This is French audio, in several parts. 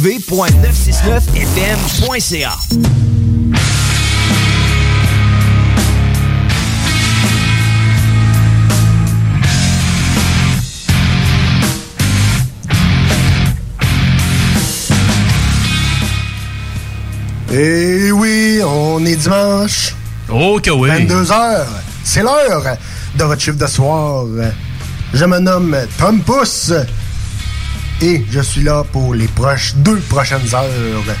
v.969fm.ca Et oui, on est dimanche. Oh que oui. 22h. C'est l'heure de votre chiffre de soir. Je me nomme Tom Pousse et je suis là pour les proches, deux prochaines heures.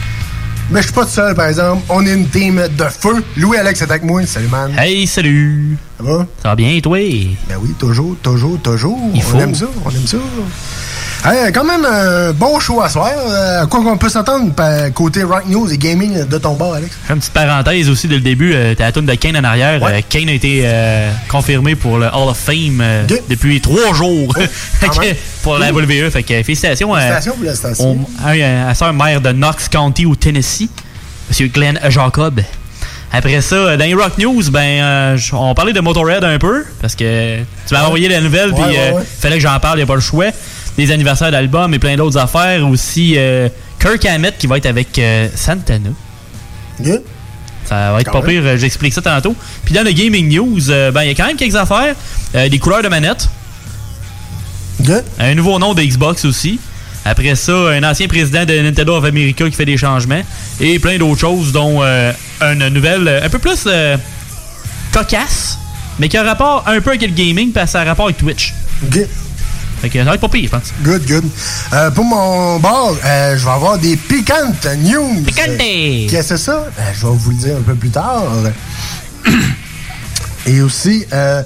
Mais je suis pas seul, par exemple. On est une team de feu. Louis-Alex est avec moi. Salut, man. Hey, salut. Ça va? Ça va bien, et toi? Ben oui, toujours, toujours, toujours. Il on aime ça, on aime ça. Hey, quand même un bon show à soir. Euh, quoi qu'on peut s'attendre par côté Rock News et Gaming de ton bord, Alex? Une petite parenthèse aussi dès le début, euh, t'as la toune de Kane en arrière. Ouais. Euh, Kane a été euh, confirmé pour le Hall of Fame euh, depuis trois jours même. pour la WWE. Fait que félicitations, à- Félicitations pour la station. à, à, à de Knox County au Tennessee, Monsieur Glenn Jacob. Après ça, euh, dans les Rock News, ben, euh, on parlait de Motorhead un peu, parce que tu m'as envoyé la nouvelle, puis ouais, euh, ouais. fallait que j'en parle, il a pas le choix. Des anniversaires d'albums et plein d'autres affaires. Aussi, euh, Kirk Hammett qui va être avec euh, Santana. Good. Ça va être Quand pas pire, euh, j'explique ça tantôt. Puis dans le Gaming News, euh, ben, il y a quand même quelques affaires. Euh, des couleurs de manette. Good. Un nouveau nom de Xbox aussi. Après ça, un ancien président de Nintendo of America qui fait des changements. Et plein d'autres choses, dont euh, une nouvelle euh, un peu plus euh, cocasse, mais qui a rapport un peu avec le gaming, parce que ça a rapport avec Twitch. Good. Fait que ça va être pas pire, je pense. Good, good. Euh, pour mon bord, euh, je vais avoir des piquantes news. Picante! Euh, Qu'est-ce que c'est ça? Je vais vous le dire un peu plus tard. Et aussi, euh,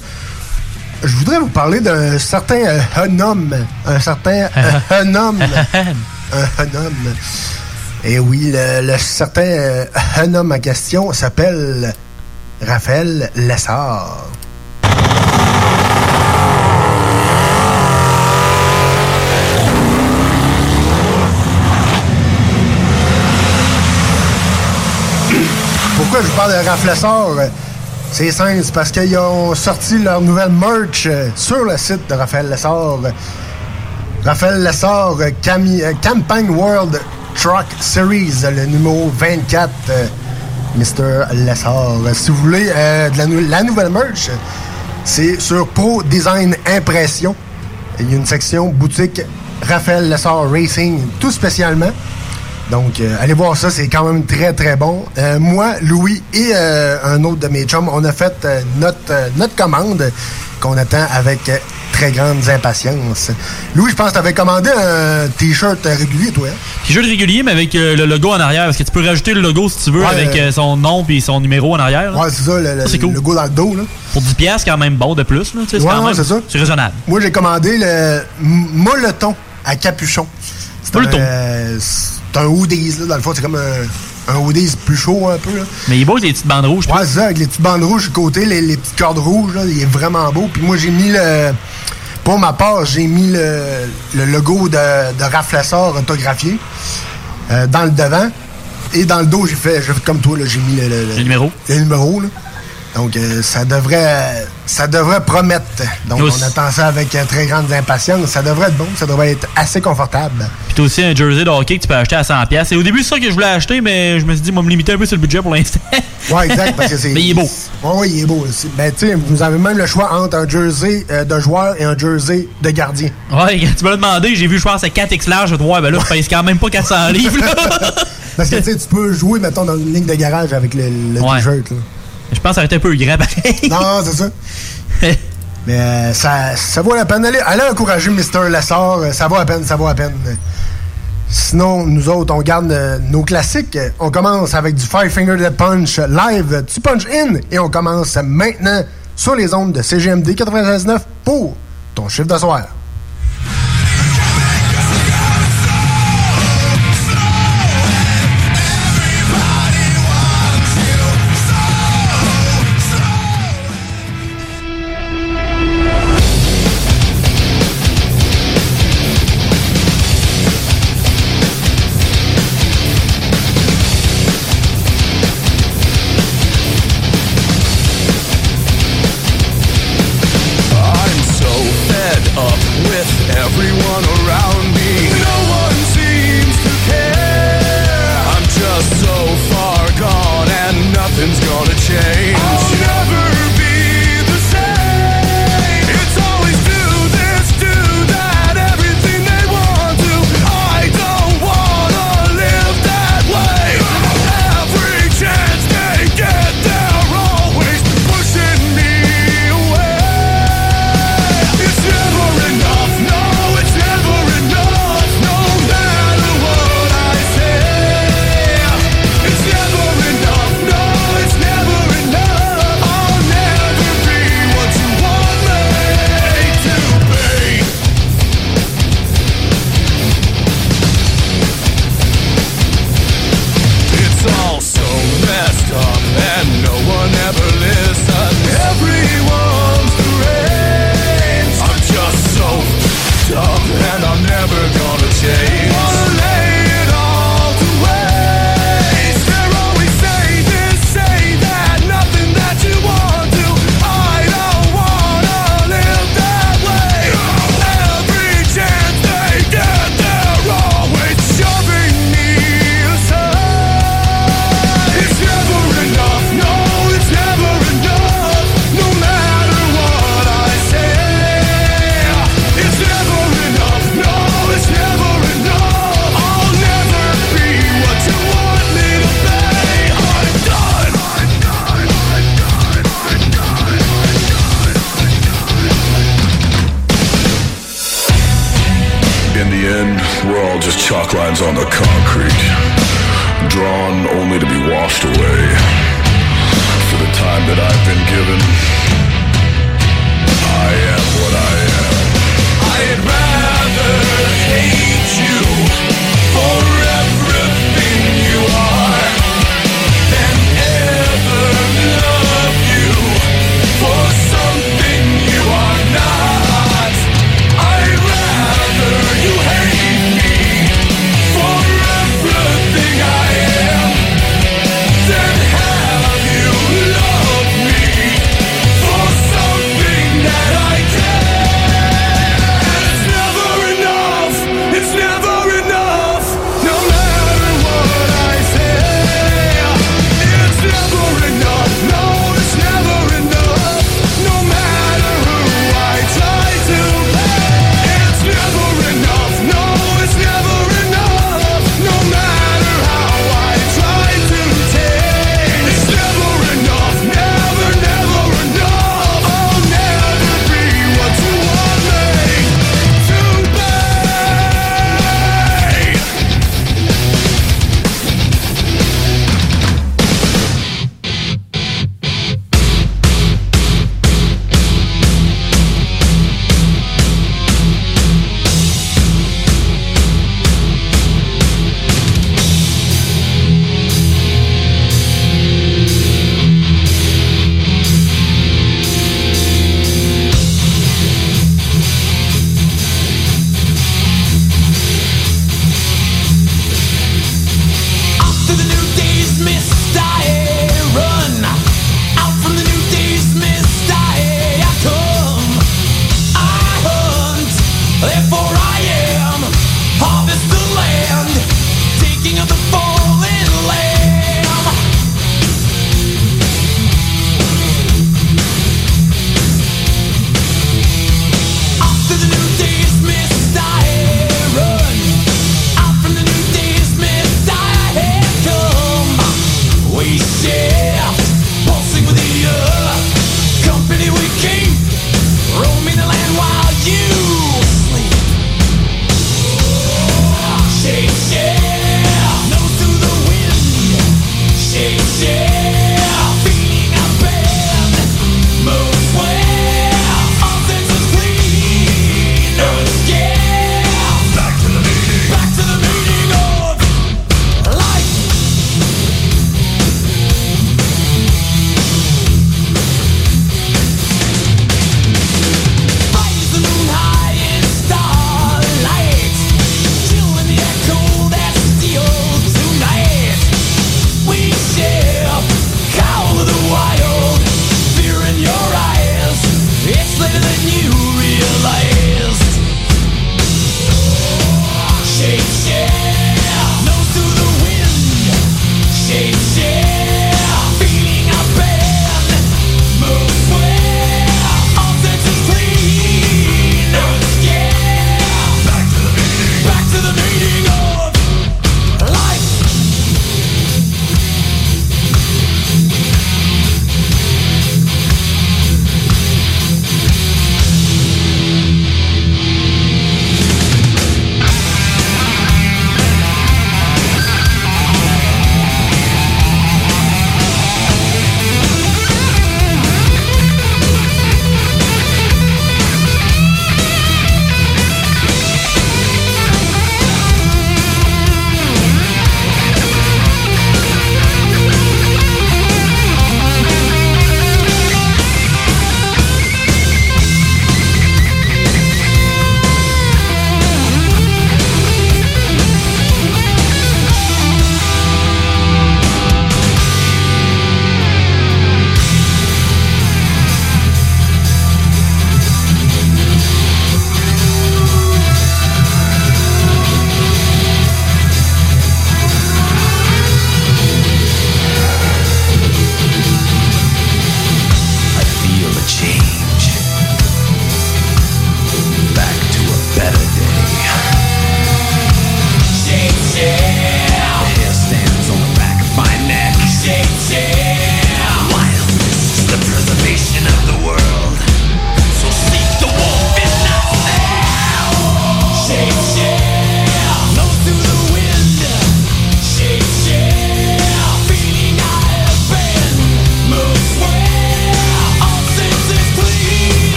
je voudrais vous parler d'un certain euh, un homme. Un certain euh, un homme. un, un homme. Et oui, le, le certain euh, un homme en question s'appelle Raphaël Lessard. Pourquoi je vous parle de Raph Lessard? C'est simple, parce qu'ils ont sorti leur nouvelle merch euh, sur le site de Raphaël Lessard. Raphaël Lessard, euh, Cami- euh, Campaign World Truck Series, le numéro 24, euh, Mr. Lessard. Si vous voulez la, nou- la nouvelle merch, c'est sur Pro Design Impression. Il y a une section boutique Raphaël Lessard Racing, tout spécialement. Donc, euh, allez voir ça, c'est quand même très, très bon. Euh, moi, Louis et euh, un autre de mes chums, on a fait notre, notre commande qu'on attend avec très grande impatience. Louis, je pense que tu avais commandé un T-shirt régulier, toi. hein? De régulier, mais avec le logo en arrière, parce que tu peux rajouter le logo si tu veux, Ouais, avec son nom puis son numéro en arrière. là? Ouais, c'est ça, le, le, Ça, c'est cool. le go dans le dos. Là. Pour 10$, piastres, quand même bon de plus. Là, c'est Ouais, quand c'est ça. C'est raisonnable. Moi, j'ai commandé le m- molleton à capuchon. C'est euh, c'est un hoodies, là, dans le fond. C'est comme un, un hoodies plus chaud un peu. Là. Mais il est beau avec les petites bandes rouges. Ouais, c'est ça, avec les petites bandes rouges le côté, les, les petites cordes rouges, là, il est vraiment beau. Puis moi, j'ai mis le. Pour ma part, j'ai mis le, le logo de, de Raflessor autographié euh, dans le devant. Et dans le dos, j'ai fait, comme toi, j'ai mis le, le- Le numéro. le numéro. Là. Donc, euh, ça devrait ça devrait promettre. Donc, Nous- on attend ça avec euh, très grande impatience. Ça devrait être bon, ça devrait être assez confortable. Puis t'as aussi un jersey de hockey que tu peux acheter à 100$. pièces. Et au début, c'est ça que je voulais acheter, mais je me suis dit, moi, me limiter un peu sur le budget pour l'instant. Ouais, exact, parce que c'est... Mais il est beau. Ouais, ouais, il est beau. aussi. Ben, tu sais, vous avez même le choix entre un jersey euh, de joueur et un jersey de gardien. Ouais, tu me l'as demandé, j'ai vu, je pense, c'est 4X large. Je ouais, ben là, je pèse quand même pas 400 livres. là. Parce que, tu sais, tu peux jouer, mettons, dans une ligne de garage avec le, le Ouais. t-shirt, là. Je pense que ça aurait été un peu grand, pareil. Non, c'est ça. Mais euh, ça, ça vaut la peine. Allez, allez encourager Mr. Lessard. euh, Ça vaut la peine, ça vaut la peine. Sinon, nous autres, on garde euh, nos classiques. On commence avec du Five Finger Death Punch live, tu punch in. Et on commence maintenant sur les ondes de CGMD 96.9 pour ton chiffre de soir.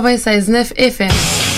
96.9 FM.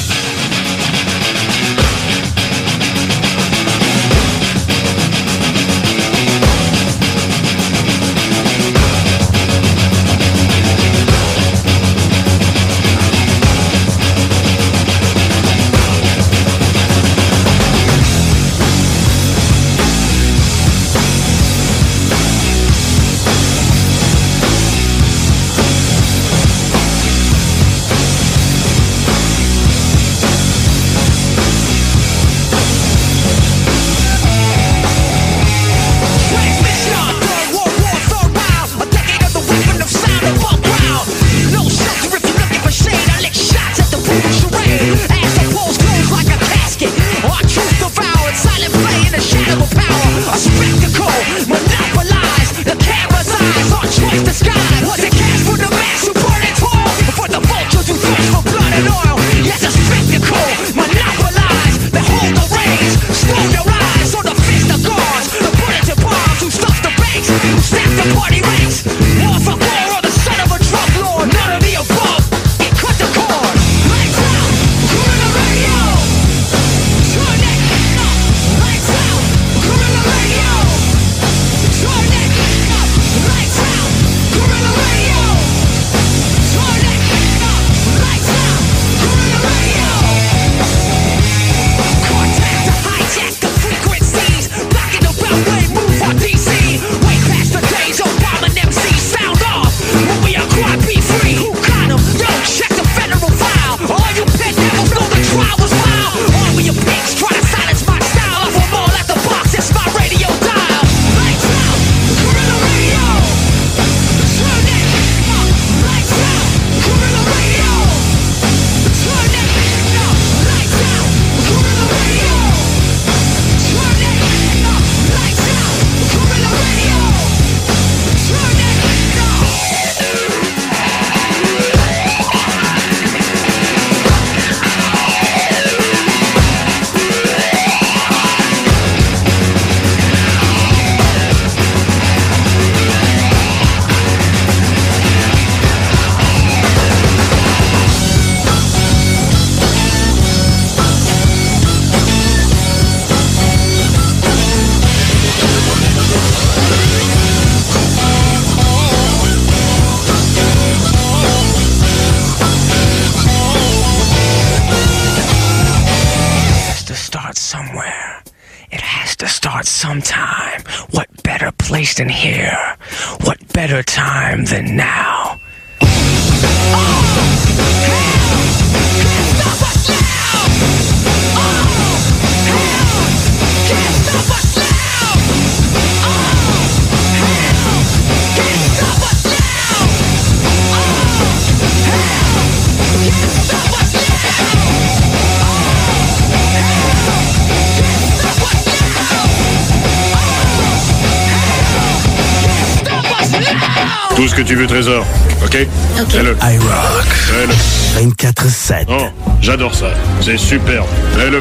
OK? OK. Fais-le. I rock. Fais-le. 24-7. Oh, j'adore ça. C'est superbe. Fais-le.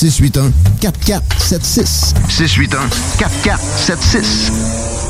681 4476.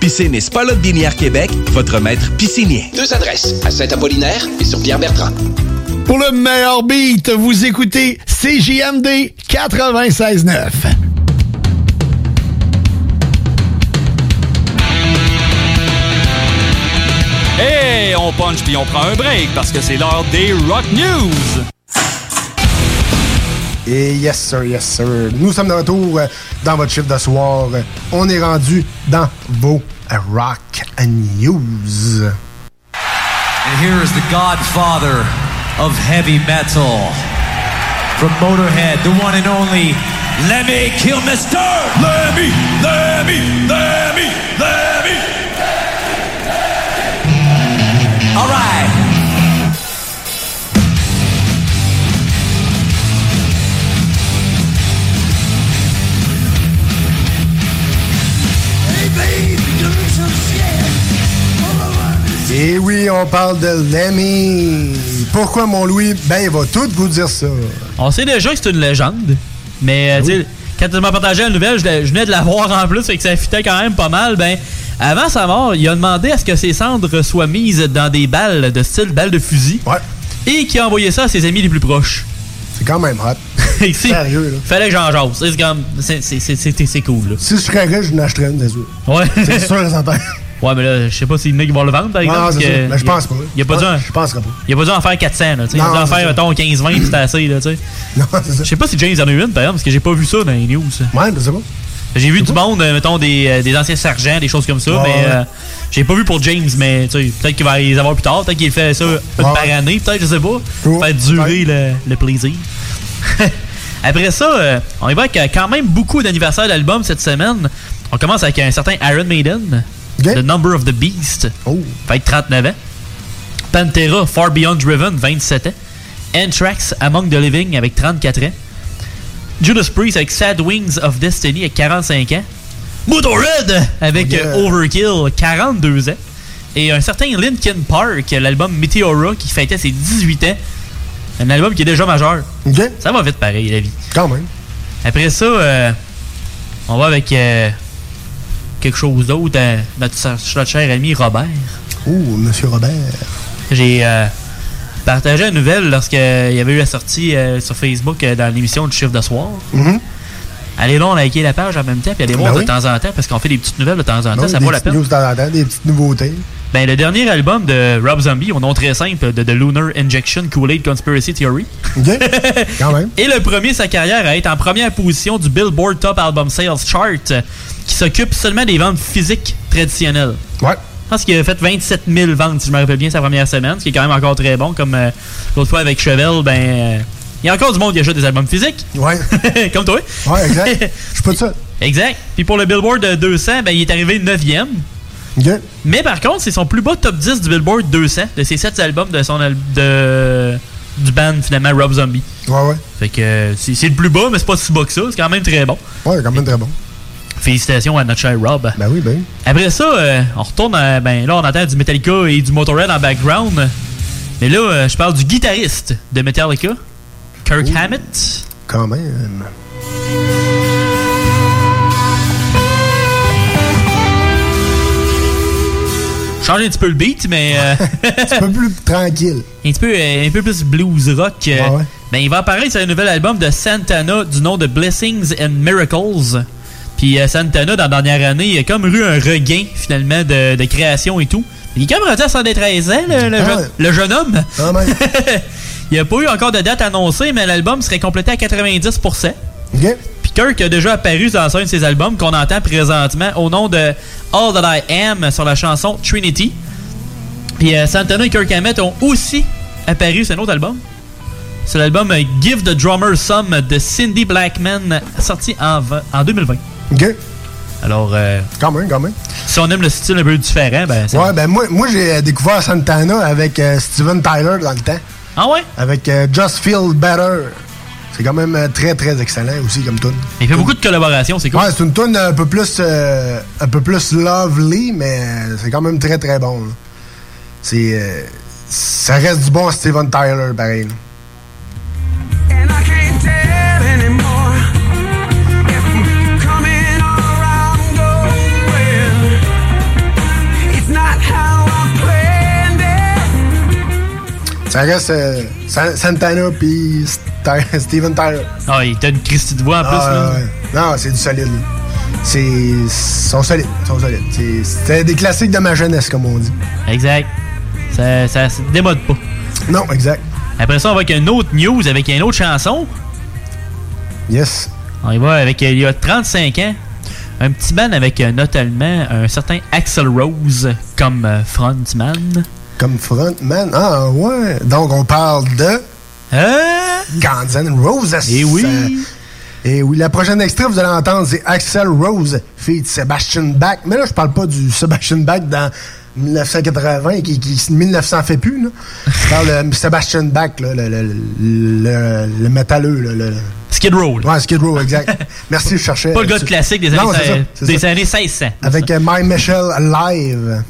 Piscine et Spa Binière Québec, votre maître piscinier. Deux adresses, à Saint-Apollinaire et sur Pierre-Bertrand. Pour le meilleur beat, vous écoutez CJMD 96.9. Hey, on punch puis on prend un break parce que c'est l'heure des Rock News. Et yes sir, yes sir. Nous sommes de retour dans votre chiffre de soir. On est rendu dans vos Rock News. And here is the godfather of heavy metal. From Motorhead, the one and only Lemmy Kilmister. Lemmy, Lemmy, Lemmy, Lemmy. All right. Et oui, on parle de Lemmy. Pourquoi mon Louis? Ben, il va tout vous dire ça. On sait déjà que c'est une légende, mais euh, quand tu m'as partagé la nouvelle, je, venais de la voir en plus, et que ça fitait quand même pas mal. Ben, avant sa mort, il a demandé à ce que ses cendres soient mises dans des balles de style balles de fusil. Et qu'il a envoyé ça à ses amis les plus proches. C'est quand même hot. Sérieux, là. Fallait que j'en jase. C'est cool, là. Si je serais riche, je n'achèterais une des autres. Ouais. C'est sûr et certain. Ouais, mais là, je sais pas s'il y en a qui vont le vendre, par exemple. non, parce c'est que ça. Mais je pense pas. Il a pas dû en- Je penserais pas. il a pas dû en faire 400, là. tu sais. Il a dû en faire, mettons, 15-20, puis c'était assez, là, tu sais. Je sais pas si James en a eu une, par exemple, parce que j'ai pas vu ça dans les news. Ouais, je sais pas. J'ai vu du monde, euh, mettons, des, euh, des anciens sergents, des choses comme ça, mais euh, j'ai pas vu pour James, mais tu sais, peut-être qu'il va les avoir plus tard, peut-être qu'il fait ça une par année, peut-être, je sais pas. Faire durer le, le plaisir. Après ça, euh, on euh, quand même beaucoup d'anniversaires d'albums cette semaine. On commence avec un certain Iron Maiden, The Number of the Beast, fait 39 ans. Pantera, Far Beyond Driven, 27 ans. Anthrax, Among the Living, avec 34 ans. Judas Priest avec Sad Wings of Destiny avec 45 ans. Motorhead avec Oh yeah. Overkill, 42 ans. Et un certain Linkin Park, l'album Meteora, qui fêtait ses 18 ans. Un album qui est déjà majeur. Ça va vite pareil, la vie. Quand même. Après ça, euh, on va avec euh, quelque chose d'autre. euh, notre, notre cher ami Robert. Oh, Monsieur Robert. J'ai euh, partagé une nouvelle lorsqu'il y avait eu la sortie euh, sur Facebook euh, dans l'émission du chiffre de soir. Mhm. Allez là, on a liké la page en même temps, puis allez voir Ben de oui. temps en temps, parce qu'on fait des petites nouvelles de temps en temps, Non, ça vaut la peine. news de temps en temps, des petites nouveautés. Ben, le dernier album de Rob Zombie, au nom très simple de The Lunar Injection Kool-Aid Conspiracy Theory. Quand même. Et le premier de sa carrière à être en première position du Billboard Top Album Sales Chart, qui s'occupe seulement des ventes physiques traditionnelles. Ouais. Je pense qu'il a fait 27 000 ventes, si je me rappelle bien, sa première semaine, ce qui est quand même encore très bon. Comme euh, l'autre fois avec Chevel, ben. euh, il y a encore du monde qui achète des albums physiques. Ouais. Comme toi. Ouais, exact. Je suis pas de ça. Exact. Puis pour le Billboard de 200, ben, il est arrivé 9e. Mais par contre, c'est son plus bas top 10 du Billboard 200 de ses 7 albums de son al- de du band finalement Rob Zombie. Ouais, ouais. Fait que euh, c'est le plus bas, mais c'est pas si bas que ça. C'est quand même très bon. Ouais, quand même très bon. Félicitations à notre cher Rob. Ben oui, ben. Après ça, euh, on retourne à, ben là on entend du Metallica et du Motorhead en background. Mais là, euh, je parle du guitariste de Metallica, Kirk Hammett. Quand même. Change un petit peu le beat, mais euh, Un peu plus tranquille. un petit peu, euh, un peu plus blues rock. euh, Ouais, ouais. Ben, il va apparaître sur un nouvel album de Santana du nom de Blessings and Miracles. Puis euh, Santana, dans la dernière année, il a comme eu un regain, finalement, de, de création et tout. Il est quand même rendu à 113 ans, le, le Ah jeune- ouais. le jeune homme. Ah, ouais. il n'y a pas eu encore de date annoncée, mais l'album serait complété à 90%. OK. Kirk a déjà apparu dans un de ses albums qu'on entend présentement au nom de All That I Am sur la chanson Trinity. Puis euh, Santana et Kirk Hammett ont aussi apparu sur un autre album. C'est l'album Give the Drummer Some de Cindy Blackman, sorti en, v- en 2020. OK. Alors, euh, Quand même, quand même. si on aime le style un peu différent, ben c'est. Ouais, ben moi, moi j'ai euh, découvert Santana avec euh, Steven Tyler dans le temps. Ah ouais? Avec euh, Just Feel Better. C'est quand même euh, très, très excellent aussi comme tune. Il fait beaucoup de collaborations, c'est cool. Ouais, c'est une tune un peu plus euh, un peu plus lovely, mais c'est quand même très, très bon. C'est... euh, ça reste du bon Steven Tyler, pareil. là. Ça reste euh, San- Santana puis St- Steven Tyler. Ah, il t'a une Christie de voix en plus. Ah, là. Non, c'est du solide. C'est... Sont solides. sont solides. C'est- C'était des classiques de ma jeunesse, comme on dit. Exact. Ça, ça se démode pas. Non, exact. Après ça, on va avec une autre news, avec une autre chanson. Yes. On y va avec, euh, il y a 35 ans, un petit band avec euh, notamment un certain Axel Rose comme frontman. Comme frontman. Ah, ouais. Donc, on parle de... Guns N' Roses. Hein? Eh oui. Euh, et oui, la prochaine extrait, vous allez entendre, c'est Axel Rose, feat Sebastian Bach. Mais là, je parle pas du Sebastian Bach dans 1980, qui, qui 1900 fait plus. Là. Je parle de Sebastian Bach, là, le, le, le, le métalleux. là, le- Skid Row. Ouais, Skid Row, exact. Merci, je cherchais. Pas le gars de classique des années, Non, c'est ça, euh, c'est des ça. années 1600. Avec euh, My Michelle Live.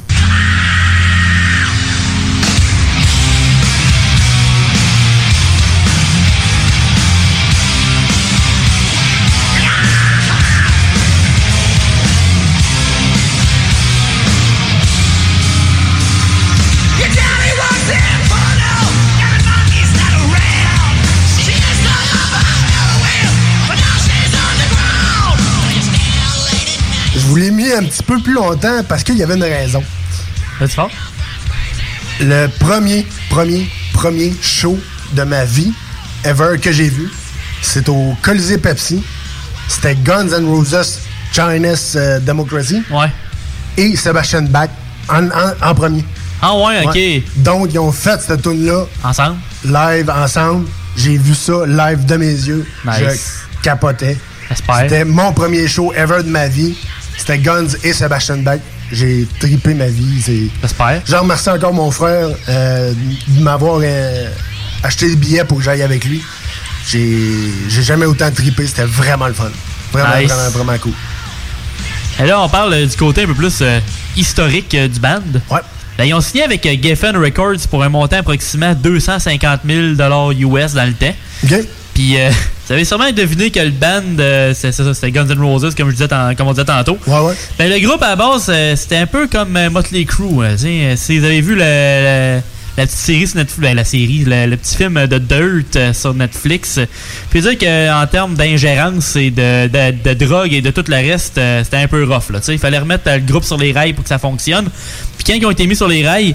Longtemps parce qu'il y avait une raison. C'est fort? Le premier, premier, premier show de ma vie, ever, que j'ai vu, c'est au Colisée Pepsi. C'était Guns N' Roses, Chinese euh, Democracy. Ouais. Et Sebastian Bach en, en- en premier. Ah ouais, ok. Donc, ils ont fait cette tune-là. Ensemble? Live, ensemble. J'ai vu ça live de mes yeux. Nice. Je capotais. C'était mon premier show ever de ma vie. C'était Guns et Sebastian Bach. J'ai tripé ma vie. c'est- J'espère. Je remercie encore mon frère euh, de m'avoir euh, acheté le billet pour que j'aille avec lui. J'ai jamais autant tripé. C'était vraiment le fun. Vraiment, Nice. vraiment, vraiment cool. Et là, on parle euh, du côté un peu plus euh, historique du band. Ouais. Ben, ils ont signé avec Geffen Records pour un montant approximativement 250 000 US dans le temps. OK. Puis, euh, vous avez sûrement deviné que le band, euh, c'est ça, c'était Guns N' Roses, comme, je disais tant- comme on disait tantôt. Ouais, ouais. Ben, le groupe, à la base, euh, c'était un peu comme euh, Motley Crue. si vous avez vu le- le- la petite série sur Netflix, ben, la série, le, le petit film de Dirt sur Netflix, puis dire qu'en termes d'ingérence et de, de, de drogue et de tout le reste, c'était un peu rough. Là, il fallait remettre le groupe sur les rails pour que ça fonctionne. Puis quand ils ont été mis sur les rails,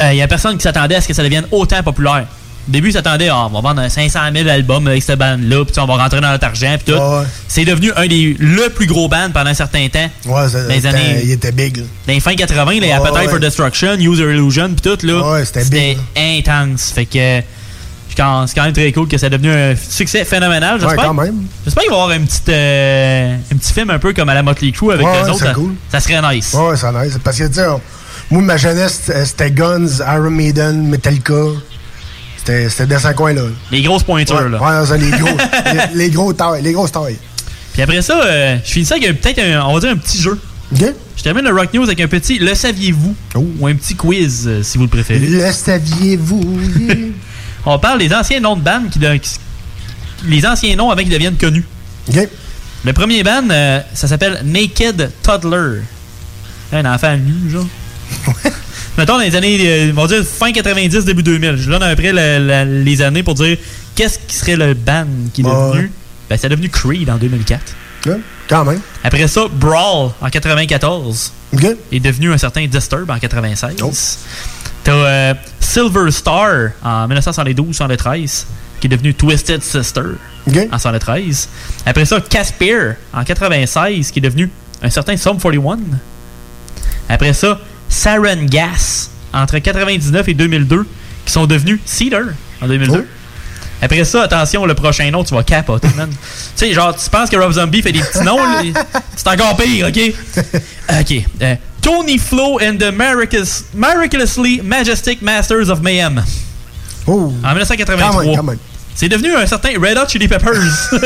il n'y a personne qui s'attendait à ce que ça devienne autant populaire. Au début, ils s'attendaient, Ah, on va vendre un 500 000 albums avec cette bande-là, puis on va rentrer dans notre argent, puis tout. Ouais, ouais. C'est devenu un des le plus gros band pendant un certain temps. Ouais, ça- Dans les c'était- années- il était big. là. Dans les fins 80, là, Ouais, Appetite ouais. for Destruction, User Illusion, puis tout, là. Ouais, c'était big, intense. Fait que c'est quand, c'est quand même très cool que ça ait devenu un succès phénoménal, Ouais, j'espère. quand même. J'espère qu'il va y avoir un petit, euh, un petit film un peu comme à la Motley Crue avec Ouais, les ouais, autres. Ça, cool. ça serait nice. Ouais, ouais, c'est nice. Parce que, tu sais, moi, ma jeunesse, c'était- c'était Guns, Iron Maiden, Metallica. C'était dans ce coin-là. Les grosses pointures, Ouais, là. ouais, ça, les gros, les, les gros tailles, les grosses tailles. Puis après ça, euh, je finis ça avec peut-être un, on va dire un petit jeu. Je termine le Rock News avec un petit Le saviez-vous? Ou un petit quiz euh, si vous le préférez. Le saviez-vous? on parle des anciens noms de bandes qui, de- qui- les anciens noms avant qu'ils deviennent connus. Le premier band, euh, ça s'appelle Naked Toddler. Un enfant nu, genre. Mettons dans les années, euh, on va dire fin 90, début 2000. Je donne la- la- les années pour dire qu'est-ce qui serait le band qui est Ouais. devenu Ben, c'est devenu Creed en 2004. Ouais, quand même. Après ça, Brawl en 94 OK. est devenu un certain Disturb en 96. T'as euh, Silver Star en 1972-73 qui est devenu Twisted Sister en 73. Après ça, Casper en 96 qui est devenu un certain Sum 41. Après ça, Saran Gas entre 99 et 2002 qui sont devenus Cedar en 2002. Après ça, attention, le prochain nom, tu vas capoter, man. tu sais, genre, tu penses que Rob Zombie fait des petits noms, c'est encore pire, OK? OK. euh, Tony Flo and the Miraculous, Miraculously Majestic Masters of Mayhem. Oh. En 1983. Quand même, quand même. C'est devenu un certain Red Hot Chili Peppers.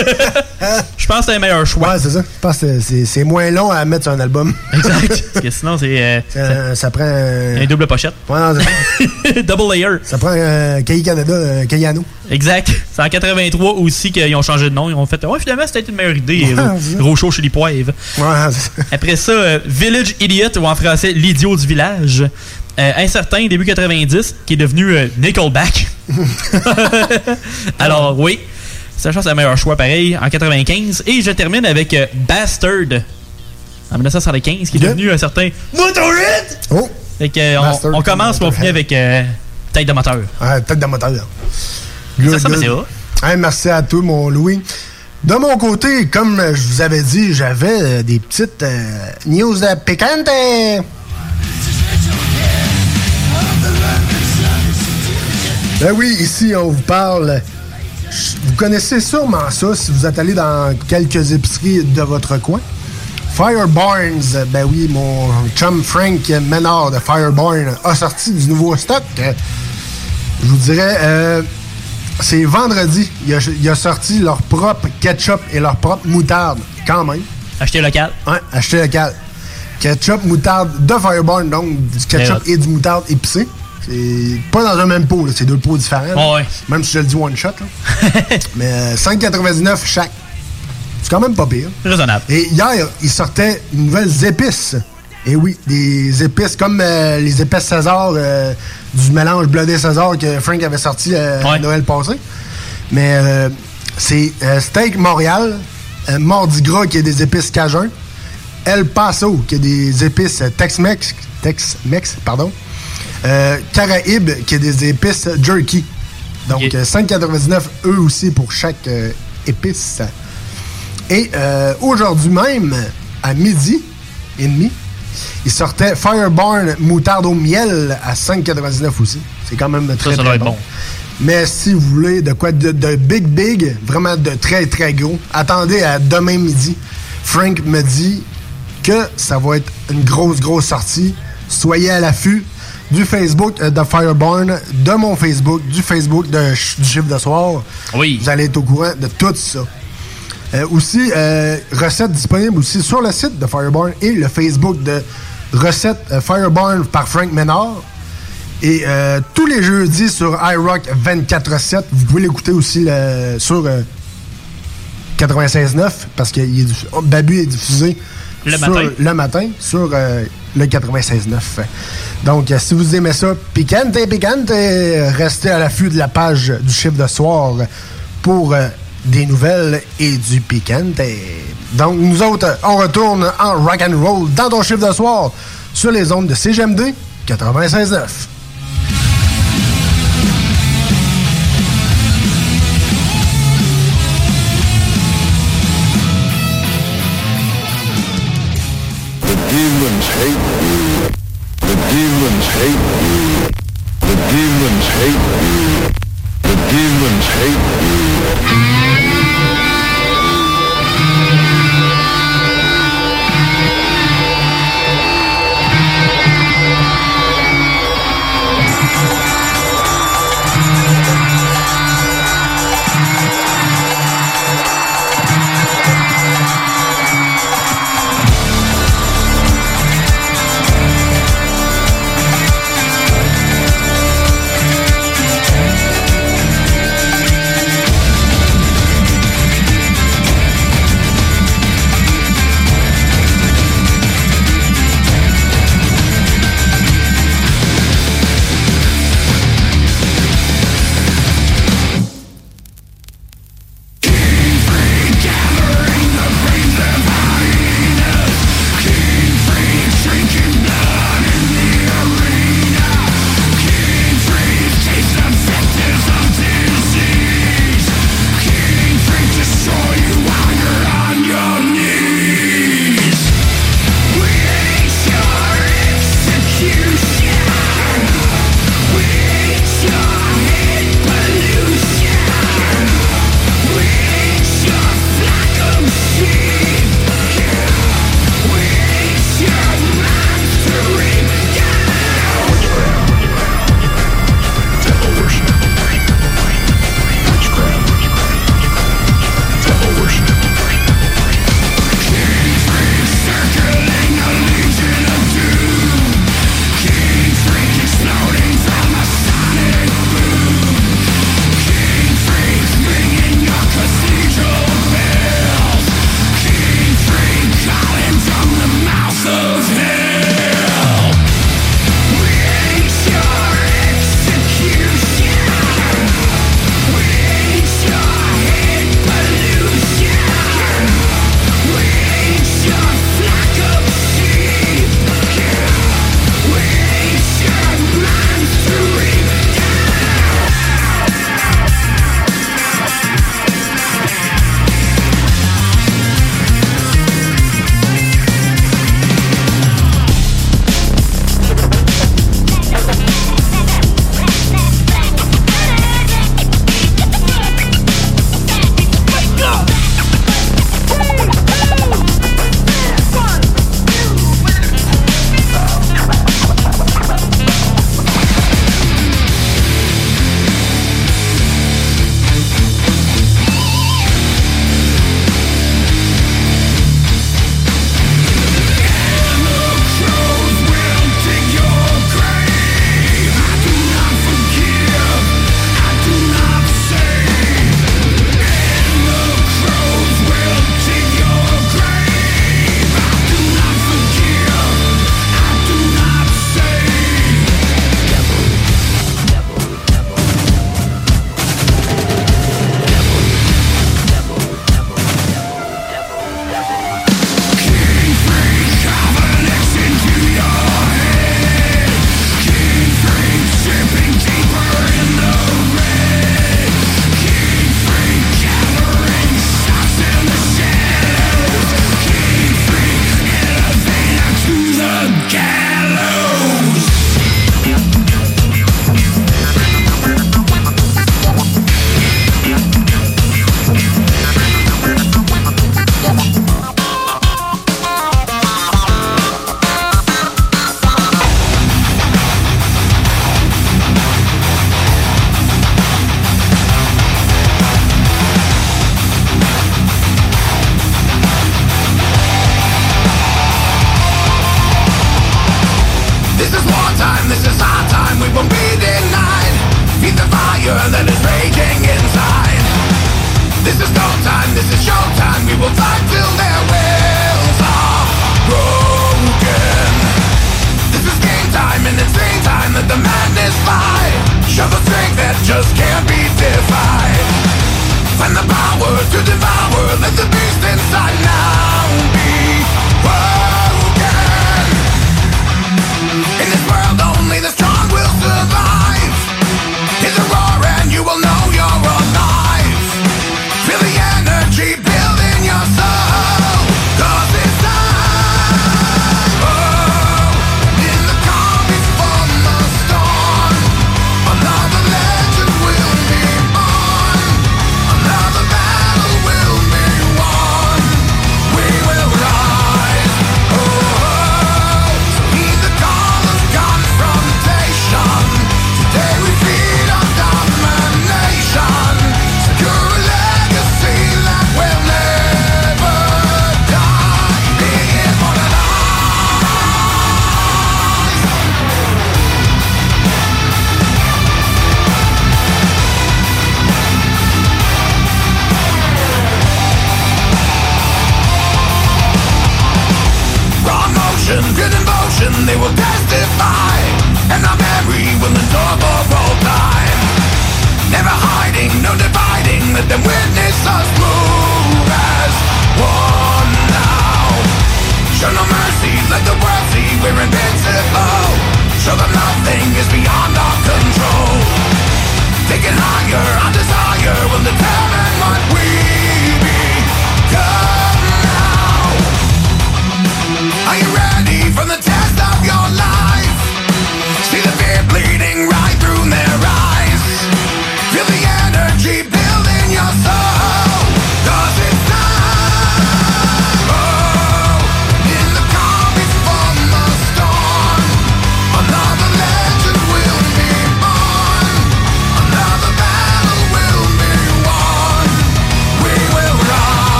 Je pense que c'est le meilleur choix. Ouais, c'est ça. Je pense que c'est- c'est moins long à mettre sur un album. Exact. Parce que sinon, c'est. euh, ça, ça prend. un- une double pochette. Ouais, non, c'est ça. Double layer. Ça prend un Cahier Canada, Cayano. Exact. C'est en 83 aussi qu'ils ont changé de nom. Ils ont fait. Ouais, finalement, c'était une meilleure idée. Ouais, euh, c'est ça. Gros show chez les poivres. Ouais, c'est ça. Après ça, euh, Village Idiot, ou en français, l'idiot du village. Euh, incertain, début 90, qui est devenu euh, Nickelback. Alors, oui. Ça, je pense que c'est le meilleur choix, pareil, en 95. Et je termine avec euh, Bastard, en 1975, qui est devenu un certain Motorhead. Oh! Fait que, euh, on- commence, mais on finit avec euh, Tête de moteur. Ouais, tête de moteur. Ça, Good, ça, good. Hey, merci à toi, mon Louis. De mon côté, comme euh, je vous avais dit, j'avais euh, des petites euh, news de piquantes. Ben oui, ici, on vous parle. Vous connaissez sûrement ça si vous êtes allé dans quelques épiceries de votre coin. Firebarns, ben oui, mon chum Frank Menard de Firebarn a sorti du nouveau stock. Je vous dirais, euh, c'est vendredi. Il a, il a sorti leur propre ketchup et leur propre moutarde, quand même. Acheter local. Ouais, acheter local. Ketchup, moutarde de Firebarn, donc du ketchup Très et du moutarde épicé. C'est pas dans un même pot, c'est deux pots différents. Ouais, ouais. Même si je le dis one shot. là. Mais euh, 5,99 chaque. C'est quand même pas pire. Raisonnable. Et hier, il sortait de nouvelles épices. Et oui, des épices comme euh, les épices César euh, du mélange blindé César que Frank avait sorti euh, à Noël passé. Mais euh, c'est euh, Steak Montréal, euh, Mardi Gras qui est des épices Cajun, El Paso qui est des épices Tex-Mex, Tex-Mex, pardon, euh, Caraïbes qui est des épices Jerky. Donc euh, 5,99 eux aussi pour chaque euh, épice. Et euh, aujourd'hui même, à midi et demi, il sortait Firebarn moutarde au miel à 5,99 aussi. C'est quand même très, ça très bon. bon. Mais si vous voulez de quoi de, de big big, vraiment de très très gros, attendez à demain midi. Frank me dit que ça va être une grosse grosse sortie. Soyez à l'affût du Facebook euh, de Firebarn, de mon Facebook, du Facebook de, du chiffre de soir. Oui. Vous allez être au courant de tout ça. Euh, aussi, euh, recettes disponibles aussi sur le site de Firebarn et le Facebook de Recettes euh, Firebarn par Frank Ménard. Et tous les jeudis sur iRock 24-7, vous pouvez l'écouter aussi le- sur euh, 96.9 parce que il est diffu- oh, Babu est diffusé Le sur- matin. le matin sur euh, le 96.9. Donc, euh, si vous aimez ça, piquante, piquante, euh, restez à l'affût de la page du chiffre de soir pour euh, des nouvelles et du piquante. Donc, nous autres, on retourne en rock and roll dans ton chiffre de soir sur les ondes de CGMD 96.9.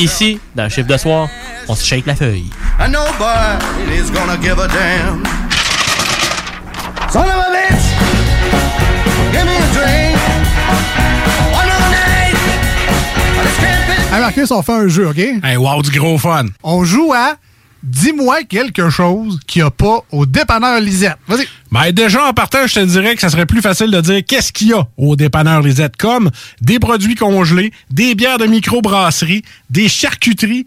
Ici, dans le chiffre de soir, on se shake la feuille. And nobody's gonna give a damn. Son of a bitch, give me a drink. Hey Marcus, on fait un jeu, OK? Hey, wow, du gros fun. On joue à Dis-moi quelque chose qu'il n'y a pas au dépanneur Lisette. Vas-y. Ben déjà, en partant, je te dirais que ça serait plus facile de dire qu'est-ce qu'il y a au dépanneur Lisette, comme des produits congelés, des bières de microbrasserie, des charcuteries,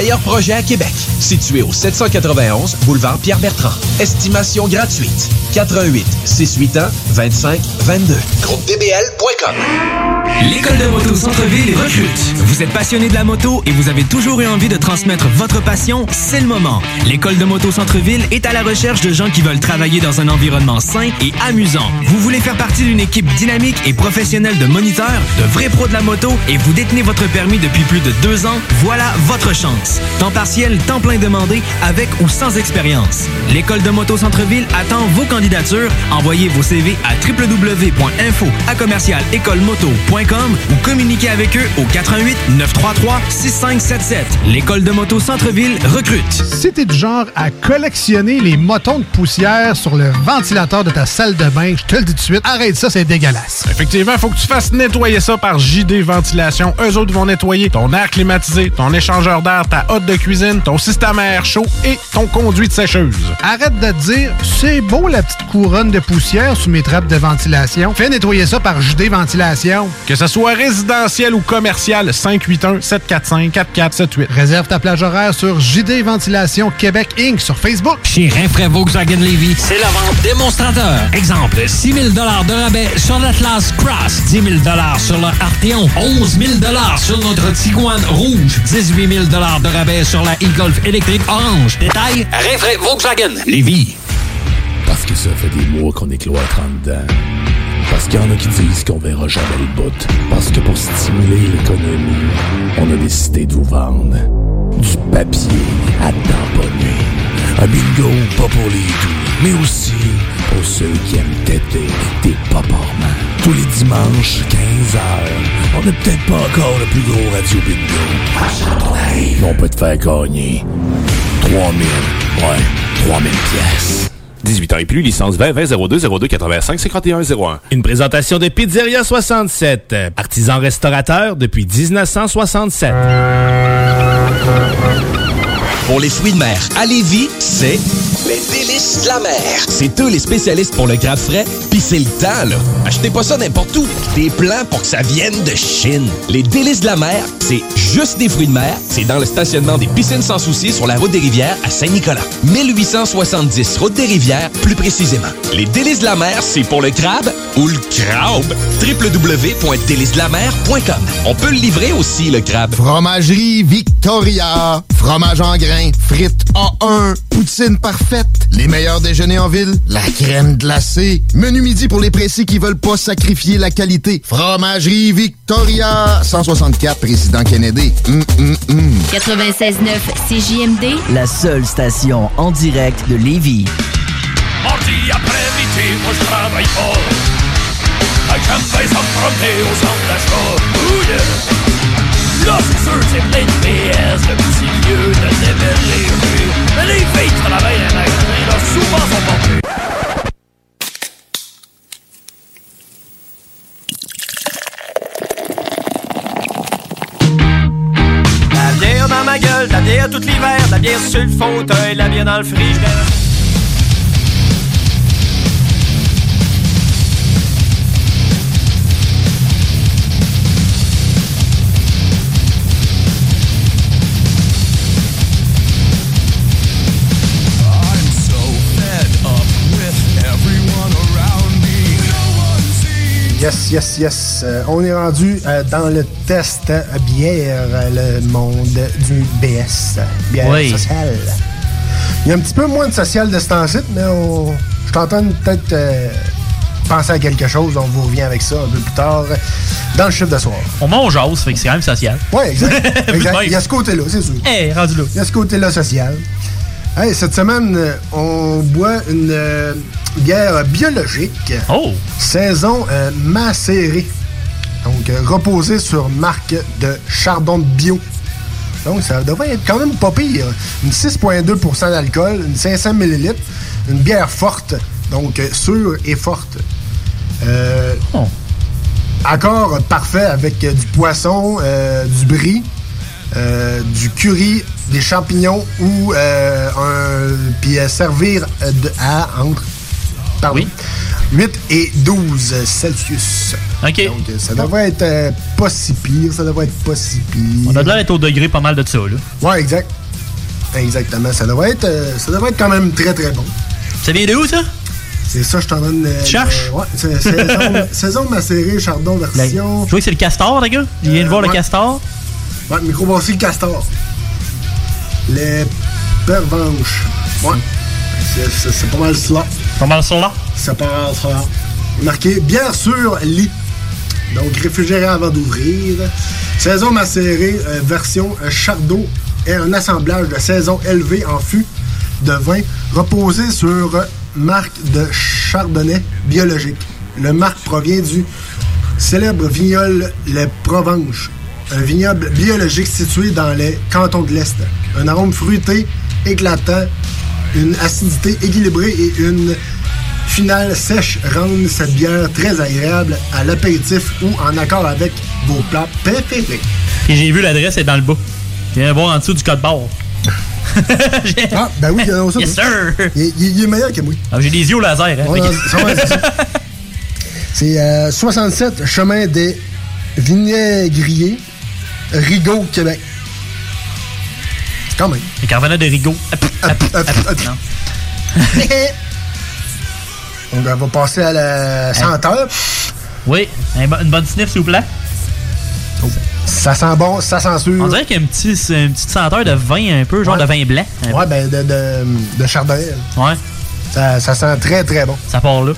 meilleurs projets à Québec. Situé au 791 boulevard Pierre-Bertrand. Estimation gratuite. 88 681 25 22. GroupeDBL.com. L'école de moto Centre-ville recrute. Vous êtes passionné de la moto et vous avez toujours eu envie de transmettre votre passion, c'est le moment. L'école de moto Centre-ville est à la recherche de gens qui veulent travailler dans un environnement sain et amusant. Vous voulez faire partie d'une équipe dynamique et professionnelle de moniteurs, de vrais pros de la moto et vous détenez votre permis depuis plus de deux ans, voilà votre chance. Temps partiel, temps plein demandé, avec ou sans expérience. L'école de moto Centre-ville attend vos candidatures. Envoyez vos CV à www.info à ou communiquez avec eux au 88 933 6577. L'école de moto Centre-ville recrute. Si t'es du genre à collectionner les motons de poussière sur le ventilateur de ta salle de bain, je te le dis tout de suite, arrête ça, c'est dégueulasse. Effectivement, faut que tu fasses nettoyer ça par JD Ventilation. Eux autres vont nettoyer ton air climatisé, ton échangeur d'air, ta hotte de cuisine, ton système à air chaud et ton conduit de sécheuse. Arrête de te dire, c'est beau la petite couronne de poussière sous mes trappes de ventilation. Fais nettoyer ça par JD Ventilation. Que ce soit résidentiel ou commercial, 581-745-4478. Réserve ta plage horaire sur JD Ventilation Québec Inc. sur Facebook. Chez Rinfraie Volkswagen Levy, c'est la vente démonstrateur. Exemple, 6 000 de rabais sur l'Atlas Cross, 10 000 sur le Arteon, 11 000 sur notre Tiguan Rouge, 18 000 de rabais sur la e-Golf électrique orange. Détail, Rinfraie Volkswagen Levy. Parce que ça fait des mois qu'on est cloître en dedans. Parce qu'il y en a qui disent qu'on verra jamais le bout. Parce que pour stimuler l'économie, on a décidé de vous vendre du papier à tamponner. Un bingo pas pour les doux, mais aussi pour ceux qui aiment têter des paparments. Tous les dimanches, 15h, on n'est peut-être pas encore le plus gros radio bingo. Mais on peut te faire gagner 3000, ouais, 3000 pièces. 18 ans et plus, licence 20 20 02 02 85 51 01. Une présentation de Pizzeria 67, artisan restaurateur depuis 1967. Pour les fruits de mer, à Lévis, c'est les délices de la mer. C'est eux les spécialistes pour le crabe frais, puis c'est le temps, là. Achetez pas ça n'importe où. Des plans pour que ça vienne de Chine. Les délices de la mer, c'est juste des fruits de mer. C'est dans le stationnement des piscines sans souci sur la route des rivières à Saint-Nicolas. 1870, route des rivières, plus précisément. Les délices de la mer, c'est pour le crabe ou le crabe. www.délicesdelamer.com. On peut le livrer aussi, le crabe. Fromagerie Victoria. Fromage en grains. Frites A1. Poutine parfaite. Les meilleurs déjeuners en ville. La crème glacée. Menu midi pour les pressés qui veulent pas sacrifier la qualité. Fromagerie Victoria. 164 Président Kennedy. Hum, hum. 96.9 CJMD. La seule station en direct de Lévis. Mardi après-midi, moi je travaille pas. J'aime bien s'emprunter au centre d'achat. Yeah! Là, c'est sûr, c'est plein de PS, le petit lieu de démêler rues. Mais les filles travaillent dans la souvent sont pas. La bière dans ma gueule, la bière tout l'hiver, la bière sur le fauteuil, la bière dans le frigidaire. Yes, yes, yes. Euh, on est rendu euh, dans le test euh, bière, euh, le monde du BS, bière Oui. sociale. Il y a un petit peu moins de social de ce temps-ci, mais on... je t'entends peut-être penser à quelque chose. On vous revient avec ça un peu plus tard dans le chiffre de soir. On mange jase, fait que c'est quand même social. Oui, exact. exact. Il y a ce côté-là, c'est sûr. Eh, rendu là. Il y a ce côté-là social. Hey, cette semaine, on boit une bière biologique. Oh! Saison euh, macérée. Donc, euh, reposée sur marque de chardon de bio. Donc, ça devrait être quand même pas pire. Une 6,2% d'alcool, une 500 ml, une bière forte. Donc, euh, sûre et forte. Euh, Accord parfait avec du poisson, du brie, du curry, des champignons ou un. Puis servir de- à entre. Pardon? 8 et 12 Celsius. OK. Donc, euh, ça devrait être euh, pas si pire. Ça devrait être pas si pire. On a de l'air d'être au degré pas mal de ça, là. Ouais, exact. Exactement. Ça devrait être, euh, ça devrait être quand même très très bon. Ça vient de où, ça? C'est ça, je t'en donne. euh, Tu cherches? euh, ouais, c'est saison, saison macérée, chardon version. Je vois que c'est le castor, les gars. Il vient de voir le castor. Ouais, microbrasserie le castor. Les pervenches. Ouais. C'est pas mal cela. Cela. C'est pas mal cela. Marqué bien sûr lit. Donc réfrigéré avant d'ouvrir. Saison macérée, euh, version euh, chardon et un assemblage de saison élevée en fût de vin reposé sur euh, marque de chardonnay biologique. Le marque provient du célèbre vignoble Les Provenches, un vignoble biologique situé dans les cantons de l'Est. Un arôme fruité, éclatant, une acidité équilibrée et une finale sèche rendent cette bière très agréable à l'apéritif ou en accord avec vos plats préférés. Et j'ai vu l'adresse, elle est dans le bas. Viens voir en dessous du code barre. ah, ben oui, il y en a ça. Yes, sir! Il, il- il est meilleur que moi. Ah, j'ai des yeux au laser, hein. Ouais, c'est- ouais, c'est ça. C'est euh, 67 chemin des Vinaigriers, Rigaud, Québec. Quand même. Les de Rigaud. On va passer à la senteur. Oui, une bonne sniff, s'il vous plaît. Ça sent bon, ça sent sûr. On dirait qu'il y a une petite senteur de vin un peu, genre Ouais. de vin blanc. Ouais, ben de, de, de chardonnay. Ouais. Ça, ça sent très, très bon. Ça part là.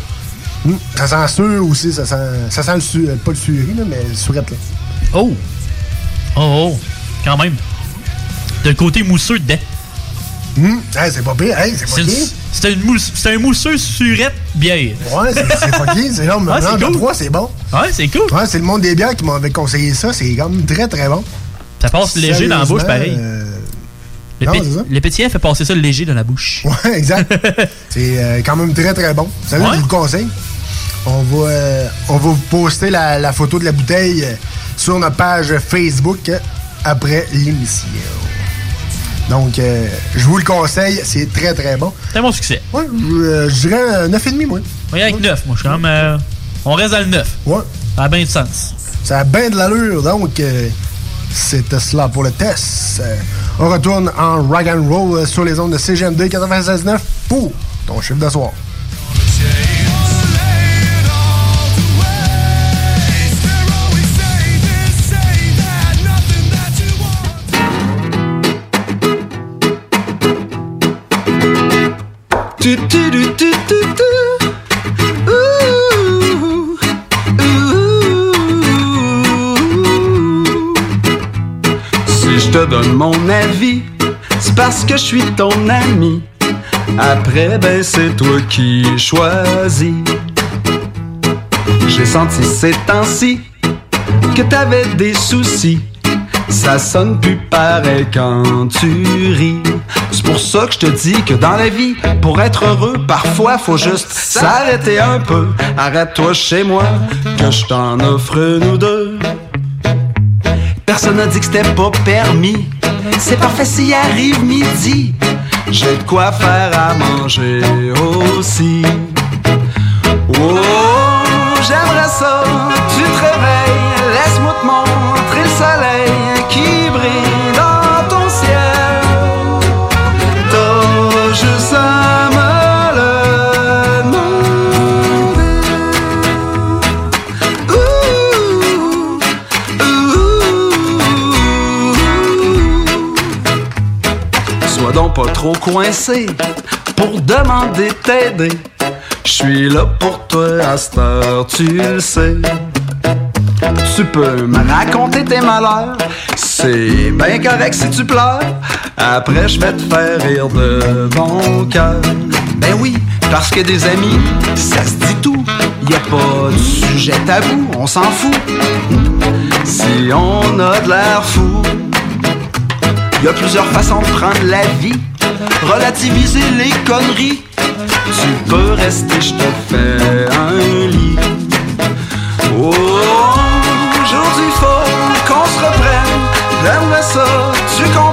Mm, Ça sent sûr aussi. Ça sent, ça sent le su, pas le suré, là, mais le surette. Là. Oh! Oh, oh! Quand même. De côté mousseux dedans. Hey, c'est pas pire. Hey, c'est pas pire. c'est une mousse- c'est un mousseux surette bière. Ouais, c'est c'est fucké. C'est c'est de cool. c'est bon. Ouais, c'est cool. Ouais, c'est le monde des bières qui m'avait conseillé ça. C'est quand même très, très bon. Ça passe léger dans la bouche, pareil. euh, Le, non, ça. le pétillant fait passer ça léger dans la bouche. Ouais, exact. c'est euh, quand même très, très bon. Vous savez, Ouais. je vous le conseille. On va, euh, on va vous poster la, la photo de la bouteille sur notre page Facebook après l'émission. Donc, euh, je vous le conseille, c'est très très bon. C'est un bon succès. Ouais, je, euh, je dirais euh, 9,5 moi. Oui, avec 9. Moi, je suis quand même. euh, on reste dans le 9. Ouais. Ça a bien du sens. Ça a bien de l'allure, donc euh, c'était cela pour le test. Euh, on retourne en rag and roll euh, sur les ondes de CGMD 96.9 pour ton chiffre de soir. Si je te donne mon avis, c'est parce que je suis ton ami. Après, ben c'est toi qui choisis. J'ai senti ces temps-ci que t'avais des soucis. Ça sonne plus pareil quand tu ris. C'est pour ça que je te dis que dans la vie, pour être heureux, parfois faut juste s'arrêter un peu. Arrête-toi chez moi, que je t'en offre ou deux. Personne n'a dit que c'était pas permis. C'est parfait s'il arrive midi. J'ai de quoi faire à manger aussi. Oh, j'aimerais ça. Trop coincé pour demander t'aider. Je suis là pour toi à tu le sais. Tu peux me raconter tes malheurs, c'est bien correct si tu pleures. Après, je vais te faire rire de bon cœur. Ben oui, parce que des amis, ça se dit tout. Y a pas de sujet tabou, on s'en fout. Si on a de l'air fou, y a plusieurs façons de prendre la vie. Relativiser les conneries. Tu peux rester, je te fais un lit. Oh, aujourd'hui faut qu'on se reprenne. J'aimerais ça, tu comprennes.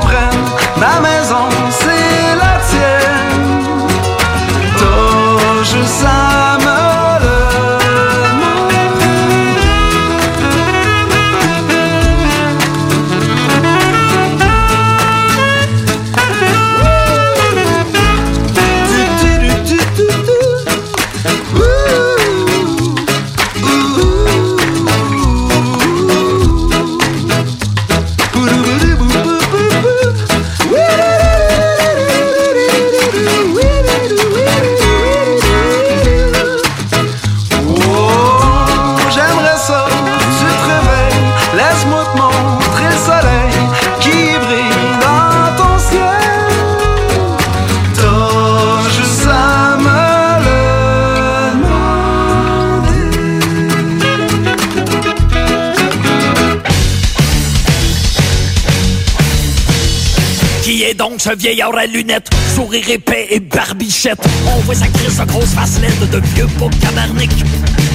Ce vieillard à lunettes, sourire épais et barbichette? On voit sa crise de grosse face laide de vieux beau cabarnic.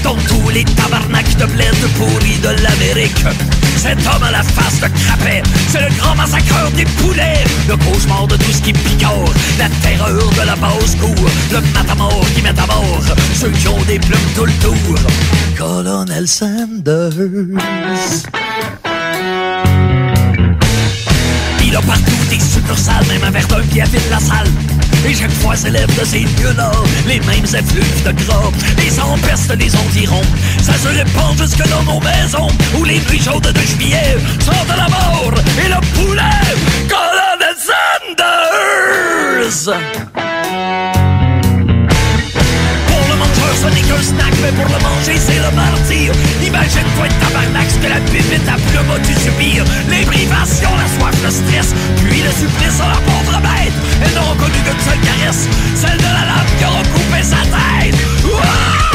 Dans tous les tabarnaks de bled pourris de l'Amérique. Cet homme à la face de crapet, c'est le grand massacreur des poulets. Le cauchemar de tout ce qui picore, la terreur de la basse-cour. Le matamor qui met à mort ceux qui ont des plumes tout le tour. Colonel Sanders. Il a partout des succursales, même un pied à vide la salle. Et chaque fois s'élève de ces lieux-là les mêmes effluves de gras. Les empestes les environs, ça se répand jusque dans nos maisons. Où les nuits chaudes de juillet sont de la mort et le poulet. Colonel Sanders! Ce snack, mais pour le manger, c'est le martyr. Imagine-toi de tabarnak ce que la pépite à plume a dû subir. Les privations, la soif, le stress, puis le supplice à la pauvre bête. Elles n'auront connu qu'une seule caresse, celle de la lame qui aura coupé sa tête.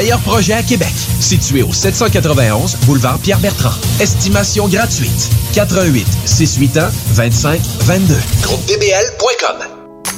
meilleurs projets à Québec. Situé au 791 boulevard Pierre-Bertrand. Estimation gratuite. 88 681 25 22. GroupeDBL.com.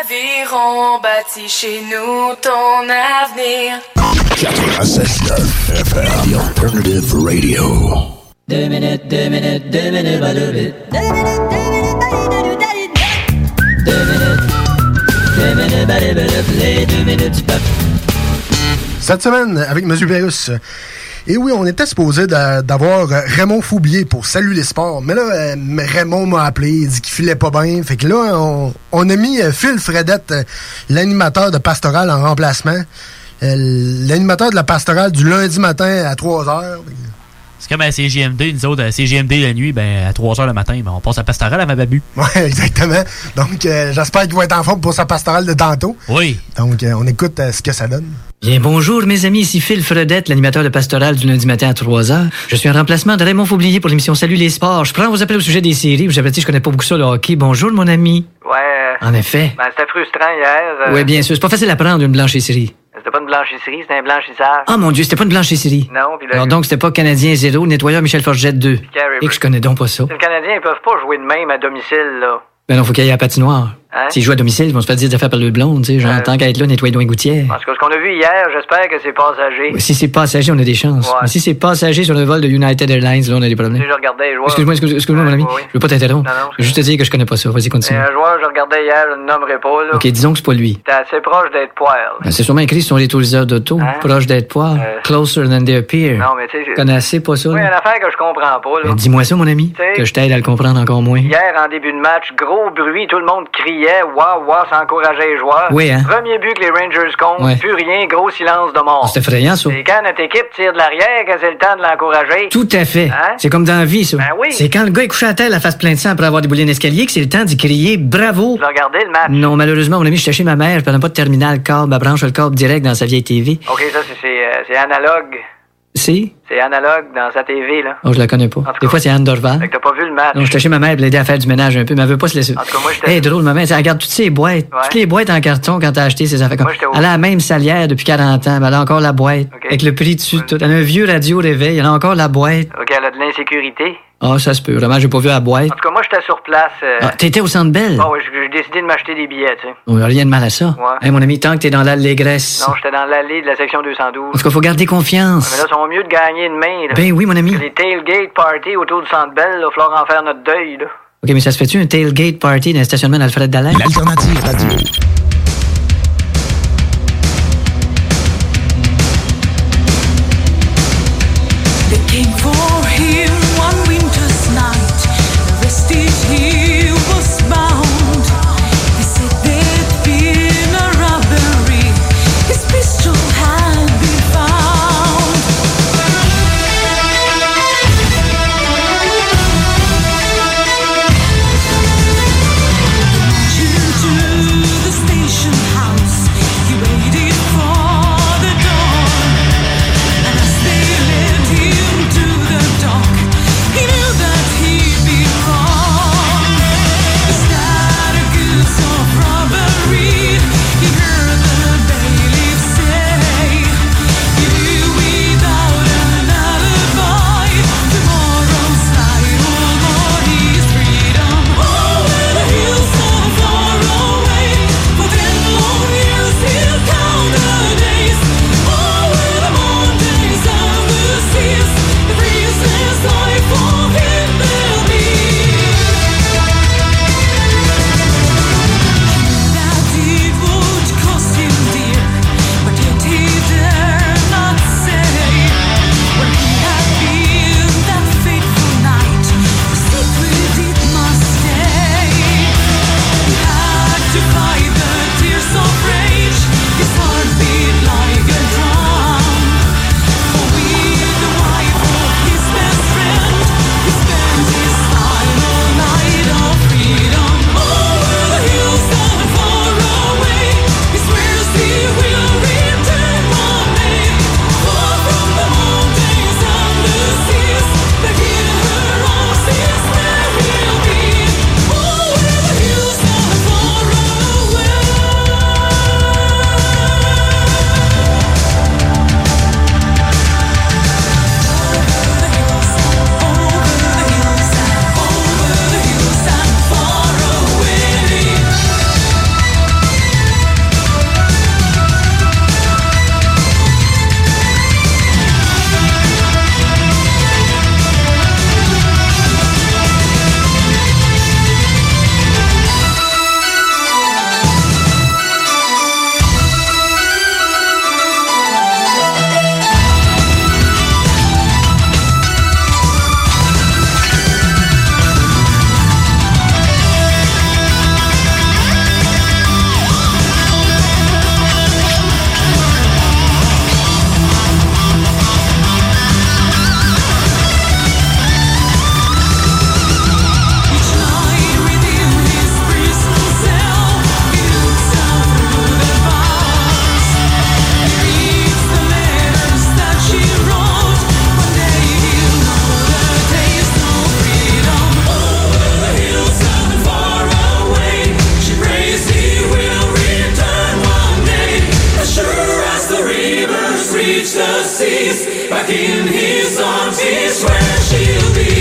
Aviron bâti chez nous ton avenir. 96.9 FM, The Alternative Radio. Deux minutes, deux minutes, deux minutes, pas deux minutes. Deux minutes, deux minutes, deux minutes. Deux minutes, bah, deux minutes, les deux minutes du peuple. Cette semaine, avec M. Et oui, on était supposé d'a- d'avoir euh, Raymond Foublier pour Salut les sports. Mais là, euh, Raymond m'a appelé, il dit qu'il filait pas bien. Fait que là, on, a mis euh, Phil Fredette, l'animateur de Pastoral, en remplacement. L'animateur de la Pastorale du lundi matin à 3 heures. C'est comme à CGMD, nous autres, à CGMD la nuit, ben, à 3h le matin, ben, on passe à Pastoral à ma babu. Ouais, exactement. Donc, euh, j'espère qu'il va être en forme pour sa pastorale de tantôt. Oui. Donc, euh, on écoute euh, ce que ça donne. Bien, bonjour mes amis, ici Phil Fredette, l'animateur de Pastoral du lundi matin à 3 heures. Je suis en remplacement de Raymond Faublier pour l'émission Salut les sports. Je prends vos appels au sujet des séries. Vous avez dit, je connais pas beaucoup ça, le hockey. Bonjour mon ami. Ouais. En effet. Ben, c'était frustrant hier. euh, Oui, bien sûr, c'est pas facile à prendre une blanchisserie. C'était pas une blanchisserie, c'était un blanchissage. Ah mon dieu, c'était pas une blanchisserie. Non, puis là. Alors donc, c'était pas Canadien 0, nettoyeur Michel Forgette 2. Carey Et que je connais donc pas ça. Les Canadiens, ils peuvent pas jouer de même à domicile, là. Ben non, faut qu'il y ait la patinoire. Hein? S'ils jouent à domicile, ils vont se faire dire d'affaires par le blonde, tu sais. Genre, tant qu'à être là, nettoyer donc gouttière. En tout cas, ce qu'on a vu hier, j'espère que c'est passager. Si c'est passager, on a des chances. Ouais. Mais si c'est passager sur le vol de United Airlines, là, on a des problèmes. Je regardais. Excuse-moi, excuse- excuse-moi, mon ami. Je veux pas t'interrompre. Je veux juste te dire que je connais pas ça. Vas-y, continue. un joueur, je regardais hier, je ne nommerai pas, là. Ok, disons que c'est pas lui. T'es assez proche d'être poil. Ben, c'est sûrement écrit sur les touriseurs d'auto. Proche d'être poire. Closer than their peer. Euh. Non, mais tu sais. Connais assez pas ça, Oui, là? une affaire que je comprends pas, là. Ben, Dis-moi ça, mon ami. Que je t'aide à le comprendre encore moins. Hier, en début de match, gros bruit, tout le monde criait, waouh, waouh, ça encourageait les joueurs. Oui, hein? Premier but que les Rangers comptent, Ouais. plus rien, gros silence de mort. C'est effrayant, ça. Et quand notre équipe tire de l'arrière, que c'est le temps de l'encourager. Tout à fait. Hein? C'est comme dans la vie, ça. Ben oui. C'est quand le gars est couché à terre, la face pleine de sang après avoir déboulé un escalier, que c'est le temps d'y crier bravo. Tu regardé le match? Non, malheureusement, mon ami, je suis chez ma mère, je prenais pas de terminal câble, elle branche le câble direct dans sa vieille TV. Ok, ça, c'est- c'est euh, c'est analogue. C'est analogue dans sa TV, là. Oh, je la connais pas. Des fois, c'est Anne Dorval. Fait que t'as pas vu le match. Non, j'étais chez ma mère pour l'aider à faire du ménage un peu, mais elle veut pas se laisser. En tout cas, moi, j'étais. Hey, drôle, maman, elle regarde toutes ces boîtes. Toutes les boîtes en carton quand t'as acheté ces affaires. Moi, Elle a la même salière depuis 40 ans, mais elle a encore la boîte. Avec le prix dessus, tout. Elle a un vieux radio réveil, elle a encore la boîte. Ok, elle a de l'insécurité. Ah, ça se peut. Vraiment, j'ai pas vu la boîte. En tout cas, moi, j'étais sur place. euh, Ah, t'étais au Centre Bell? Bon, oui, j'ai décidé de m'acheter des billets, tu sais. Oh, rien de mal à ça. Ouais. Hey, mon ami, tant que t'es dans l'allégresse. Non, j'étais dans l'allée de la section 212. En tout cas, faut garder confiance. Mais là, ils sont mieux de gagner demain, là. Ben oui, mon ami. Les tailgate party autour du Centre Bell, là, il va falloir en faire notre deuil, là. OK, mais ça se fait-tu un tailgate party dans le stationnement d'Alfred Dallaire? L'alternative radio. overseas, back in his arms is where she'll be.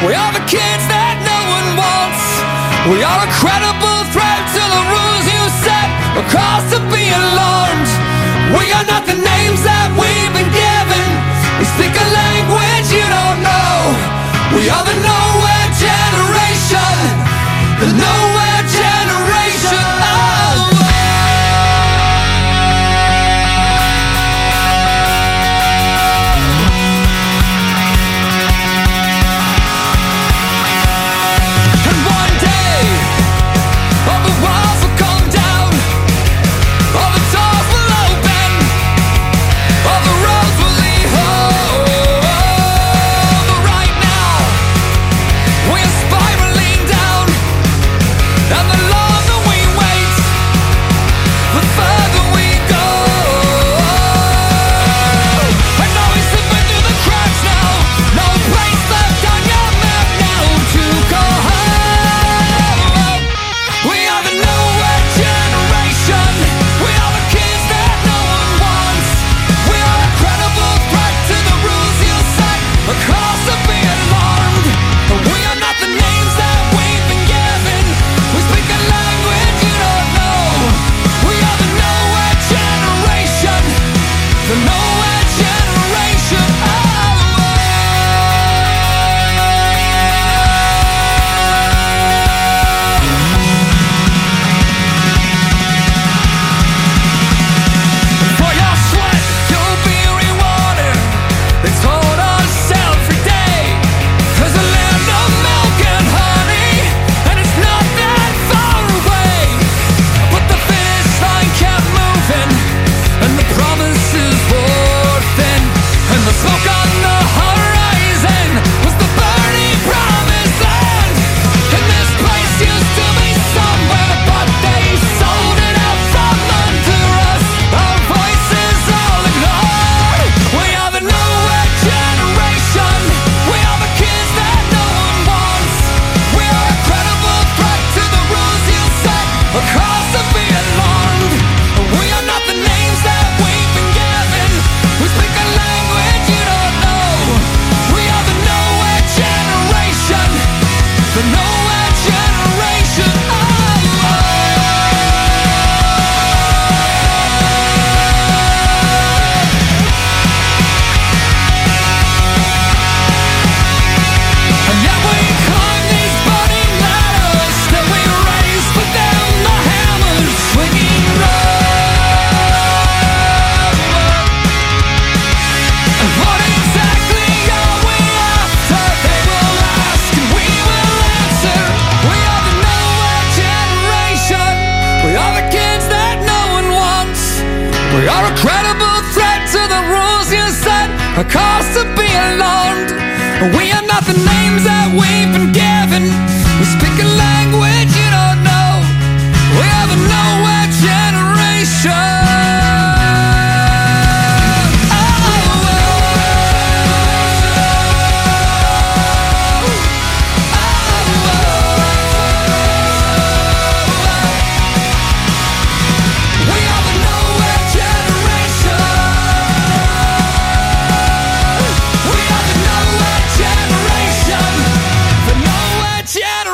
We are the kids that no one wants. We are a credible threat to the rules you set. A cause to be alarmed. We are not the names that we've been given. We speak a language you don't know. We are the nowhere generation. The nowhere.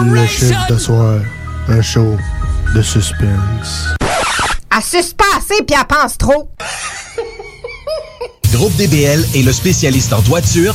Le chiffre de soir, un show de suspense. Pas assez puis elle pense trop. Groupe DBL est le spécialiste en toiture,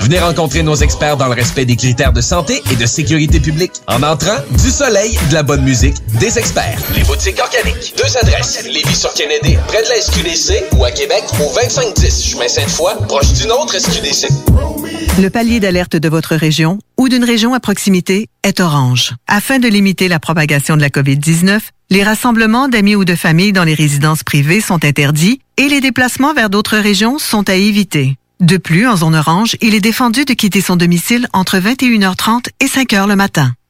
Venez rencontrer nos experts dans le respect des critères de santé et de sécurité publique. En entrant, du soleil, de la bonne musique, des experts. Les boutiques organiques. Deux adresses. Lévis sur Kennedy, près de la SQDC, ou à Québec, au 2510 chemin Sainte-Foy, proche d'une autre SQDC. Le palier d'alerte de votre région ou d'une région à proximité est orange. Afin de limiter la propagation de la COVID-19, les rassemblements d'amis ou de familles dans les résidences privées sont interdits et les déplacements vers d'autres régions sont à éviter. De plus, en zone orange, il est défendu de quitter son domicile entre 21h30 et 5h le matin.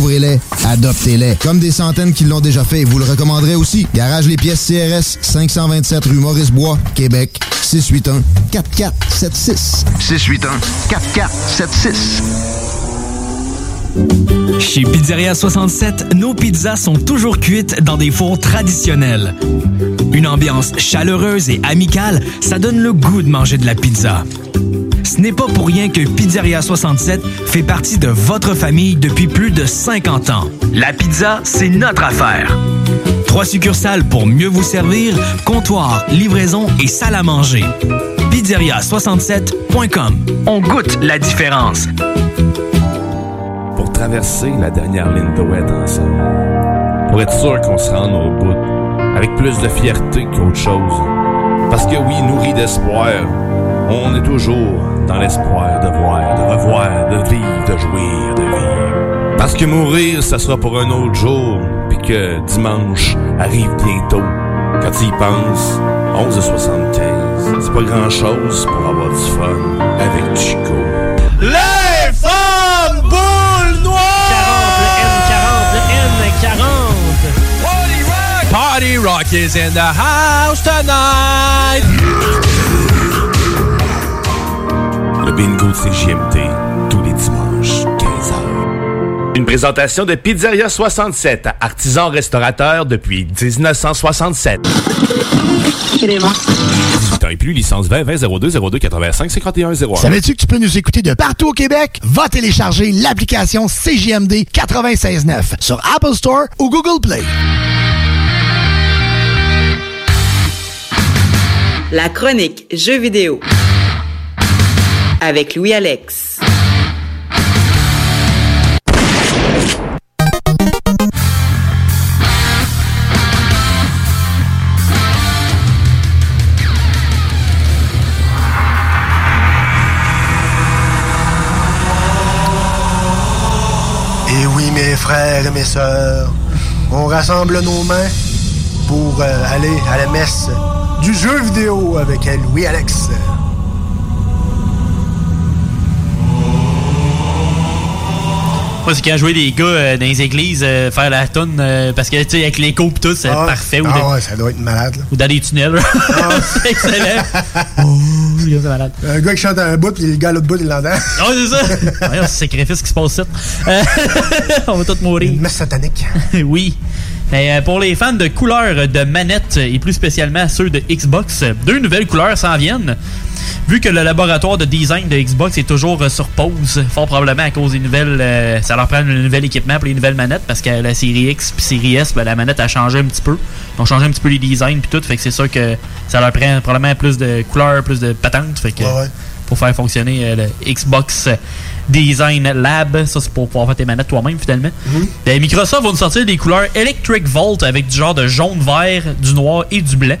Découvrez-les, adoptez-les. Comme des centaines qui l'ont déjà fait, vous le recommanderez aussi. Garage Les Pièces CRS, 527 rue Maurice-Bois, Québec, 681 4476. 681 4476. Chez Pizzeria 67, nos pizzas sont toujours cuites dans des fours traditionnels. Une ambiance chaleureuse et amicale, ça donne le goût de manger de la pizza. Ce n'est pas pour rien que Pizzeria 67 fait partie de votre famille depuis plus de 50 ans. La pizza, c'est notre affaire. Trois succursales pour mieux vous servir, comptoir, livraison et salle à manger. Pizzeria67.com. On goûte la différence. Pour traverser la dernière ligne de ouest ensemble. Pour être sûr qu'on se rende au bout. Avec plus de fierté qu'autre chose. Parce que oui, nourri d'espoir, on est toujours dans l'espoir de voir, de revoir, de vivre, de jouir, de vivre. Parce que mourir, ça sera pour un autre jour, puis que dimanche arrive bientôt. Quand tu y penses, 11h75, c'est pas grand-chose pour avoir du fun avec Chico. Les femmes boules noires! 40, le N40. Party Rock is in the house tonight. Le bingo de CJMT, tous les dimanches, 15h. Une présentation de Pizzeria 67, artisan restaurateur depuis 1967. 18 ans et plus, licence 20 20 02 02 85 51 01. Savais-tu que tu peux nous écouter de partout au Québec? Va télécharger l'application CJMD 96.9 sur Apple Store ou Google Play. La chronique Jeux vidéo avec Louis Alex. Et oui, mes frères et mes sœurs, on rassemble nos mains pour euh, aller à la messe du jeu vidéo avec Louis Alex. Moi, c'est quand jouais des gars euh, dans les églises euh, faire la tonne euh, parce que, tu sais, avec l'écho pis tout, c'est Ah, parfait. Ou, ah dans- ouais, ça doit être malade. là. ou dans des tunnels. c'est excellent. Oh, c'est malade. Un gars qui chante un bout, puis le gars à l'autre bout, il l'entend. Ah, c'est ça. Voyons, c'est sacrifice qui se passe ici. Euh, on va tous mourir. Une messe satanique. oui. Mais euh, pour les fans de couleurs de manettes et plus spécialement ceux de Xbox, deux nouvelles couleurs s'en viennent. Vu que le laboratoire de design de Xbox est toujours sur pause, fort probablement à cause des nouvelles. euh, ça leur prend un nouvel équipement pour les nouvelles manettes parce que la série X puis série S, ben, la manette a changé un petit peu. Ils ont changé un petit peu les designs puis tout. Fait que c'est sûr que ça leur prend probablement plus de couleurs, plus de patentes. Fait que pour faire fonctionner euh, le Xbox Design Lab, ça c'est pour pouvoir faire tes manettes toi-même finalement. Ben, Microsoft va nous sortir des couleurs Electric Volt avec du genre de jaune, vert, du noir et du blanc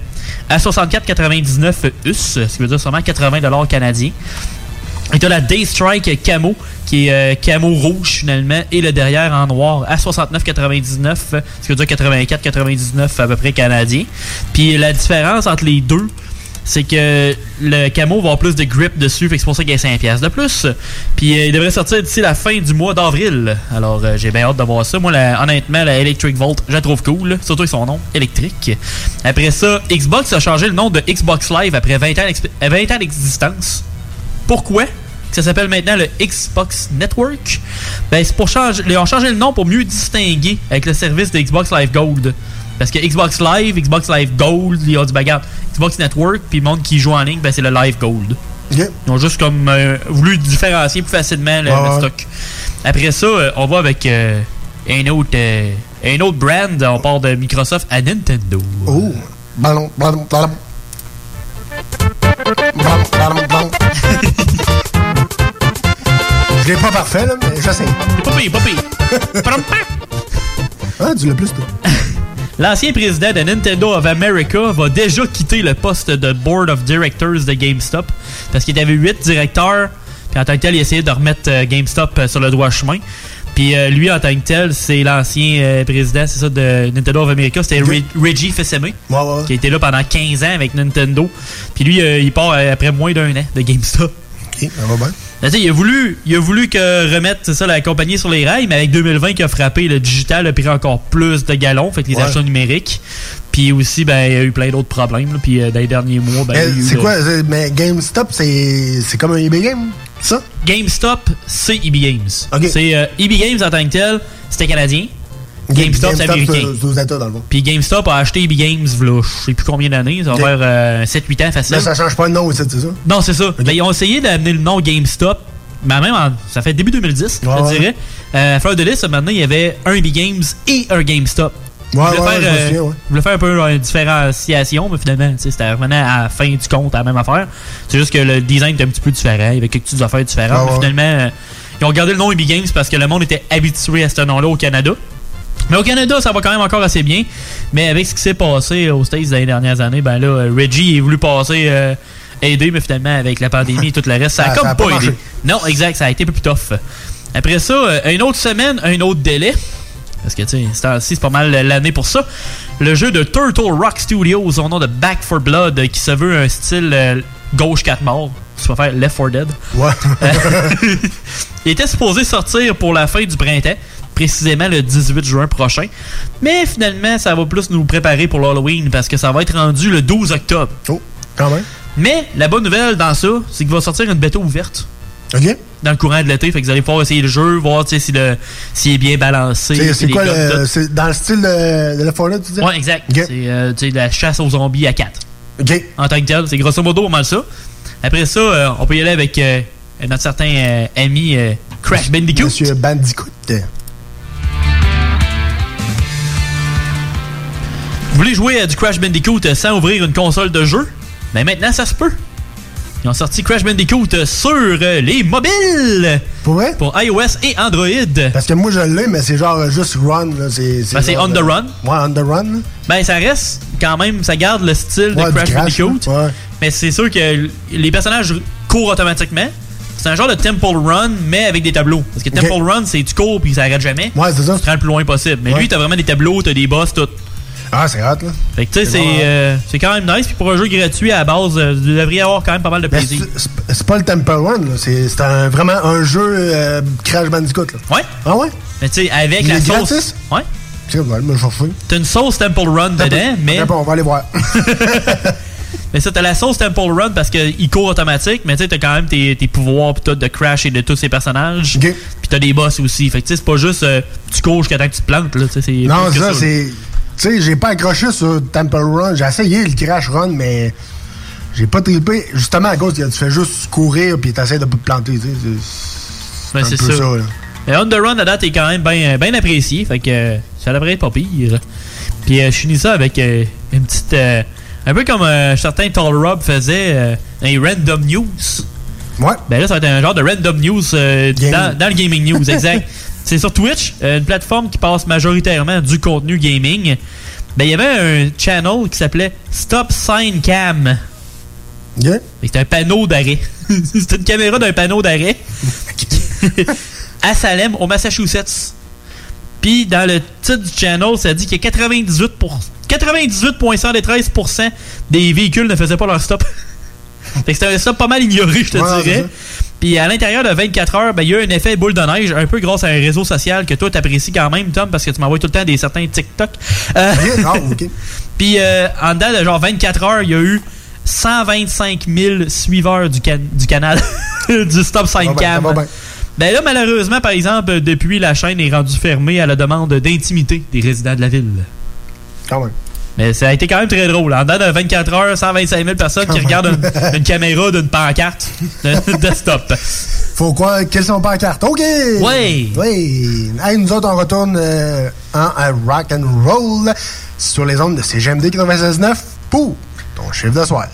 à 64,99 US, ce qui veut dire seulement 80$ canadiens. Et t'as la Daystrike Camo, qui est euh, camo rouge finalement, et le derrière en noir à 69,99, ce qui veut dire 84,99 à peu près canadien. Puis la différence entre les deux, c'est que le camo va avoir plus de grip dessus, fait que c'est pour ça qu'il y a 5 pièces de plus. Puis euh, il devrait sortir d'ici la fin du mois d'avril. Alors euh, j'ai bien hâte de voir ça. Moi, honnêtement, la Electric Volt, je la trouve cool, surtout avec son nom, électrique. Après ça, Xbox a changé le nom de Xbox Live après 20 ans d'exp- euh, 20 ans d'existence. Pourquoi ça s'appelle maintenant le Xbox Network? Ben, c'est pour changer. Ils ont changé le nom pour mieux distinguer avec le service de Xbox Live Gold. Parce que Xbox Live, Xbox Live Gold, ils ont dit, ben, regarde, Xbox Network, puis le monde qui joue en ligne, ben, c'est le Live Gold. Ils ont juste comme euh, voulu différencier plus facilement le, stock. Après ça, euh, on va avec euh, un, autre, euh, un autre brand. On part de Microsoft à Nintendo. Oh! Ballon, ballon, ballon. Ballon, ballon, ballon. Je l'ai pas parfait, là, mais j'essaie. Pas pire, pas pire. ah, dis-le plus, toi. L'ancien président de Nintendo of America va déjà quitter le poste de Board of Directors de GameStop parce qu'il avait huit directeurs. Puis en tant que tel, il essayait de remettre euh, GameStop euh, sur le droit chemin. Puis euh, lui, en tant que tel, c'est l'ancien euh, président, c'est ça, de Nintendo of America. C'était Re- Reggie Fils-Aimé, qui a été là pendant 15 ans avec Nintendo. Puis lui, euh, il part après moins d'un an de GameStop. Ok, ça va bien. Ben, il a voulu, il a voulu que remettre ça, la compagnie sur les rails, mais avec 2020 qui a frappé, le digital a pris encore plus de galons, fait que les Ouais. achats numériques. Puis aussi, ben, il y a eu plein d'autres problèmes. Puis euh, dans les derniers mois, ben, il y a Mais eu, c'est quoi? c'est- Mais GameStop, c'est c'est comme un eBay Game, ça? GameStop, c'est EB Games. C'est euh, EB Games en tant que tel, c'était canadien. GameStop, c'est américain. c'est aux États, dans le fond. Puis GameStop a acheté EB Games, je sais plus combien d'années, ça va faire euh, 7-8 ans facile. Là, ça change pas de nom aussi, c'est ça? Non, c'est ça. Ben, ils ont essayé d'amener le nom GameStop. Mais même, en- ça fait début 2010, je Ouais, dirais. Euh, à fleur de liste, maintenant, il y avait un EB Games et un GameStop. Ouais, Ils voulaient ouais, faire, je euh, faire un peu une différenciation, mais finalement, c'était revenant à la fin du compte à la même affaire. C'est juste que le design était un petit peu différent. Il y avait quelques petites affaires différentes. Mais finalement, euh, ils ont gardé le nom EB Games parce que le monde était habitué à ce nom-là au Canada. Mais au Canada, ça va quand même encore assez bien. Mais avec ce qui s'est passé aux States les dernières années, ben là, euh, Reggie est voulu passer euh, aider, mais finalement, avec la pandémie et tout le reste, ça a Ah, comme ça a pas, pas aidé. Non, exact, ça a été un peu plus tough. Après ça, euh, une autre semaine, un autre délai. Parce que, tu sais, c'est pas mal l'année pour ça. Le jeu de Turtle Rock Studios, au nom de Back for Blood, qui se veut un style euh, gauche 4 morts. Tu vas faire Left 4 Dead. Ouais. Il était supposé sortir pour la fin du printemps, précisément le 18 juin prochain. Mais finalement, ça va plus nous préparer pour l'Halloween parce que ça va être rendu le 12 octobre. Oh, quand même. Mais la bonne nouvelle dans ça, c'est qu'il va sortir une bêta ouverte. OK. Dans le courant de l'été, fait que vous allez pouvoir essayer le jeu, voir si le s'il est bien balancé. C'est- quoi le. C'est dans le style de, 4 Dead, tu dis? Ouais, exact. C'est euh, de la chasse aux zombies à 4. OK. En tant que tel, c'est grosso modo mal ça. Après ça, euh, on peut y aller avec euh, notre certain ami Crash Bandicoot. Monsieur Bandicoot. Voulez jouer à du Crash Bandicoot euh, sans ouvrir une console de jeu? Ben maintenant, ça se peut. Ils ont sorti Crash Bandicoot euh, sur euh, les mobiles. Pour vrai? Pour iOS et Android. Parce que moi, je l'ai, mais c'est genre juste run. là. C'est Ben, on the run. Ouais, on the run. Ben, ça reste quand même, ça garde le style Ouais, de Crash crash, Bandicoot. Ouais. Mais c'est sûr que les personnages courent automatiquement. C'est un genre de Temple Run, mais avec des tableaux. Parce que Temple Run, c'est tu cours puis ça arrête jamais. Ouais, c'est ça. Tu te rends le plus loin possible. Mais Ouais. lui, t'as vraiment des tableaux, t'as des boss, tout. Ah, c'est hot, là. Fait que tu sais, C'est c'est bon, euh, c'est quand même nice. Puis pour un jeu gratuit à la base, euh, vous devriez avoir quand même pas mal de Mais plaisir. c'est- pas le Temple Run, là. C'est c'est un- vraiment un jeu euh, Crash Bandicoot, là. Ouais. Ah ouais? Mais tu sais, avec Il la est sauce. gratis? Ouais. Me. T'as une sauce Temple Run dedans, mais. on va aller voir. Mais ça, t'as la sauce Temple Run parce qu'il court automatique, mais tu sais, t'as quand même tes, tes pouvoirs pis tout de Crash et de tous ces personnages. Puis t'as des boss aussi. Fait que tu sais, c'est pas juste euh, tu cours jusqu'à temps que tu te plantes, là. c'est Non, que ça, c'est. Tu sais, j'ai pas accroché sur Temple Run. J'ai essayé le Crash Run, mais j'ai pas trippé. Justement, à cause que tu fais juste courir puis t'essaies de pas te planter. C'est Ben, c'est peu ça. ça, là. Mais On The Run, à date, est quand même bien ben apprécié. Fait que euh, ça devrait être pas pire. Puis euh, je finis ça avec euh, une petite. euh, un peu comme certains Tall Rob faisaient euh, un Random News. Ouais. Ben là, ça va être un genre de Random News dans, dans le Gaming News, exact. C'est sur Twitch, euh, une plateforme qui passe majoritairement du contenu gaming. Ben, il y avait un channel qui s'appelait Stop Sign Cam. C'est un panneau d'arrêt. C'est une caméra d'un panneau d'arrêt à Salem, au Massachusetts. Puis dans le titre du channel, ça dit que 98 98,113% des véhicules ne faisaient pas leur stop. C'était un stop pas mal ignoré, je te Ouais, dirais. Puis à l'intérieur de 24 heures, ben, il y a eu un effet boule de neige, un peu grâce à un réseau social que toi t'apprécies quand même, Tom, parce que tu m'envoies tout le temps des certains TikTok. Euh. Puis euh, en dedans de genre 24 heures, il y a eu 125 000 suiveurs du, can- du canal du Stop Sign Cam. Ben là, malheureusement, par exemple, depuis la chaîne est rendue fermée à la demande d'intimité des résidents de la ville. Quand même. Mais ça a été quand même très drôle. En dedans de 24 heures, 125 000 personnes Quand qui même. regardent une, une caméra d'une pancarte de, de stop. Faut quoi? Quelles sont pas cartes? OK! Oui! Oui! Hey, nous autres, on retourne euh, en à rock and roll sur les ondes de CGMD 96.9 pour ton chiffre de soir.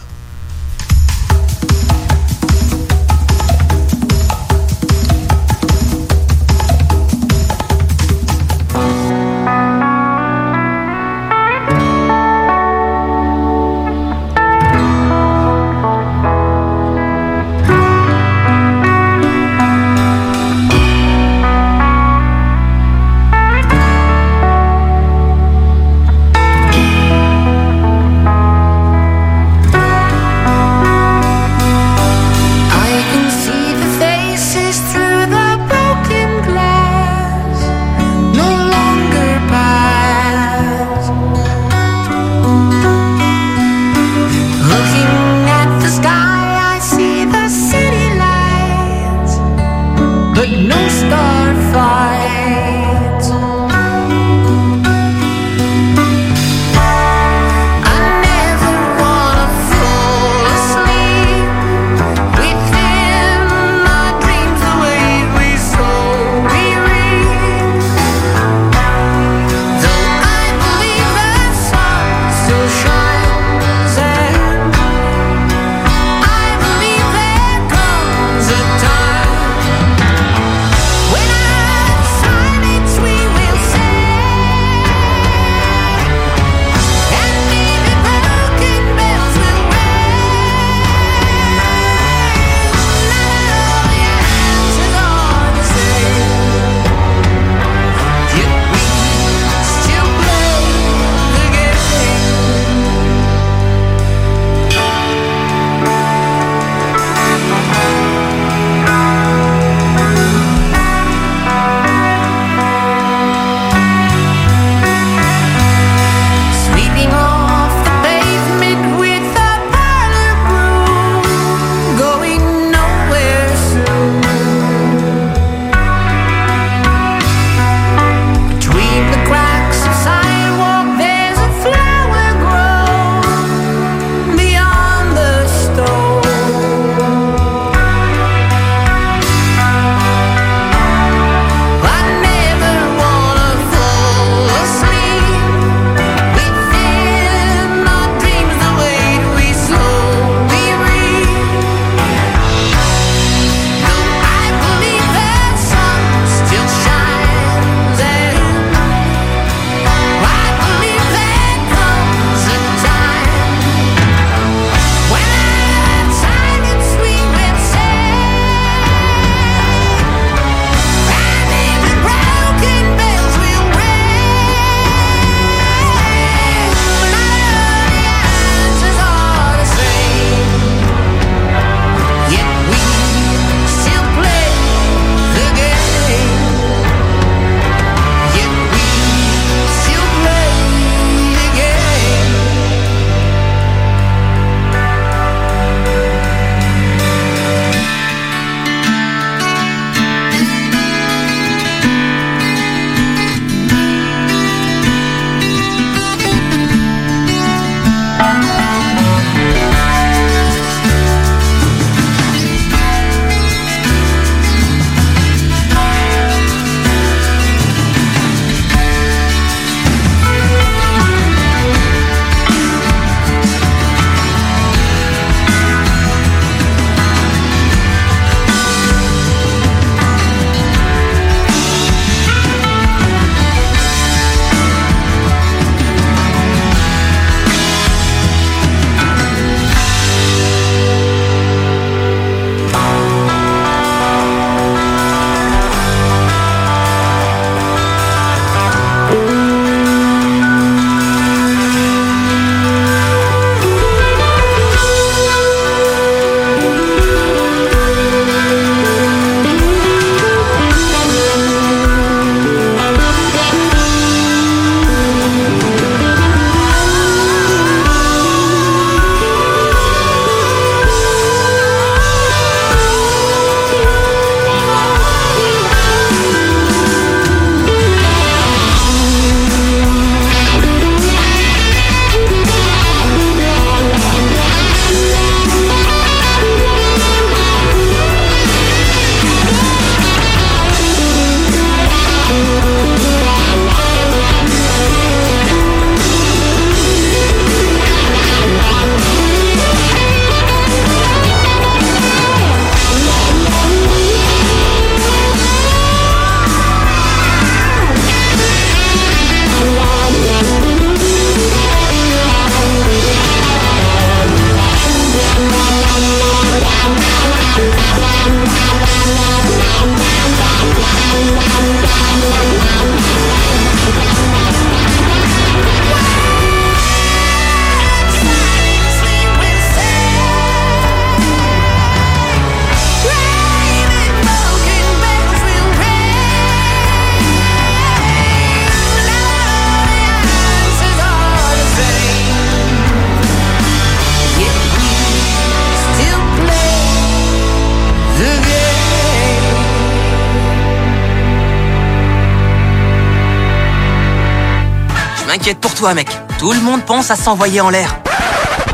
Toi, mec. Tout le monde pense à s'envoyer en l'air.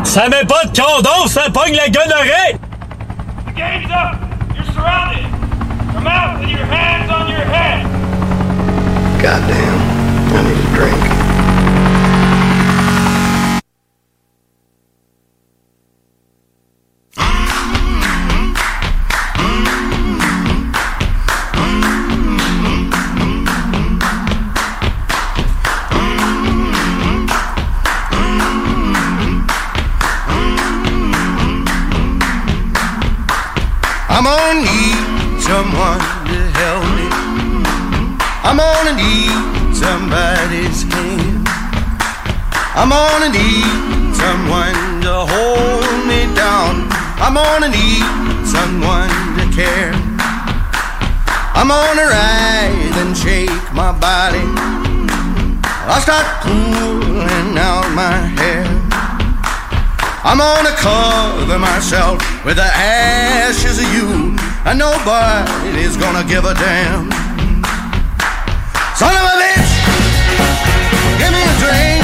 Ça met pas de condom, ça pogne la gonorrhée! The game's up! You're surrounded! Come out with your hands on your head! Goddamn, I'm gonna need somebody's hand. I'm gonna need someone to hold me down. I'm gonna need someone to care. I'm gonna rise and shake my body. I'll start pulling out my hair. I'm gonna cover myself with the ashes of you, and nobody's gonna give a damn. Son of a bitch, give me a drink.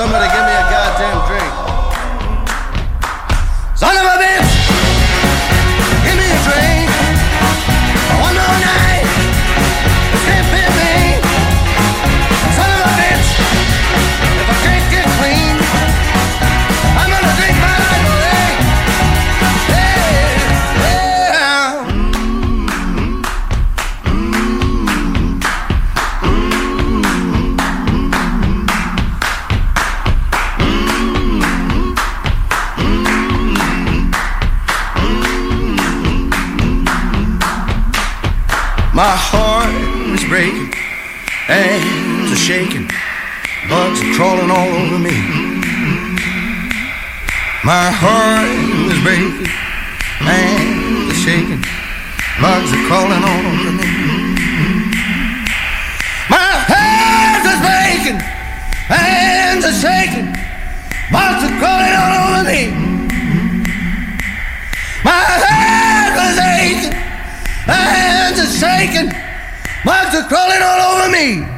Ah, somebody all over me. My heart is breaking, hands are shaking, bugs are crawling all over me. My hands are breaking, hands are shaking, bugs are crawling all over me. My hands are aching, hands are shaking, bugs are crawling all over me.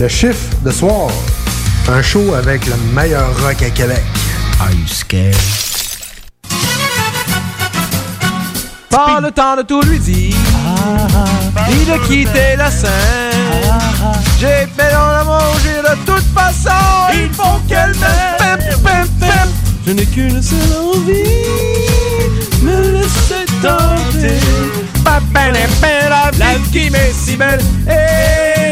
Le chiffre de soir. Un show avec le meilleur rock à Québec. Are you scared? Pas le temps de tout lui dire, ni de quitter la scène. J'ai fait dans la manger de toute façon, il faut qu'elle m'aime. Je n'ai qu'une seule envie, me laisser tenter. La, vie qui m'est si belle, et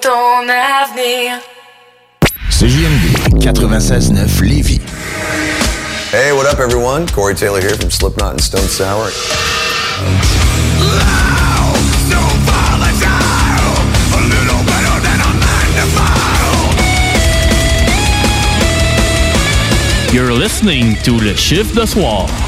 ton avenir. CJMD 96.9 Lévis. Hey, what up, everyone? Corey Taylor here from Slipknot and Stone Sour. You're listening to Le Chiffre de Soir.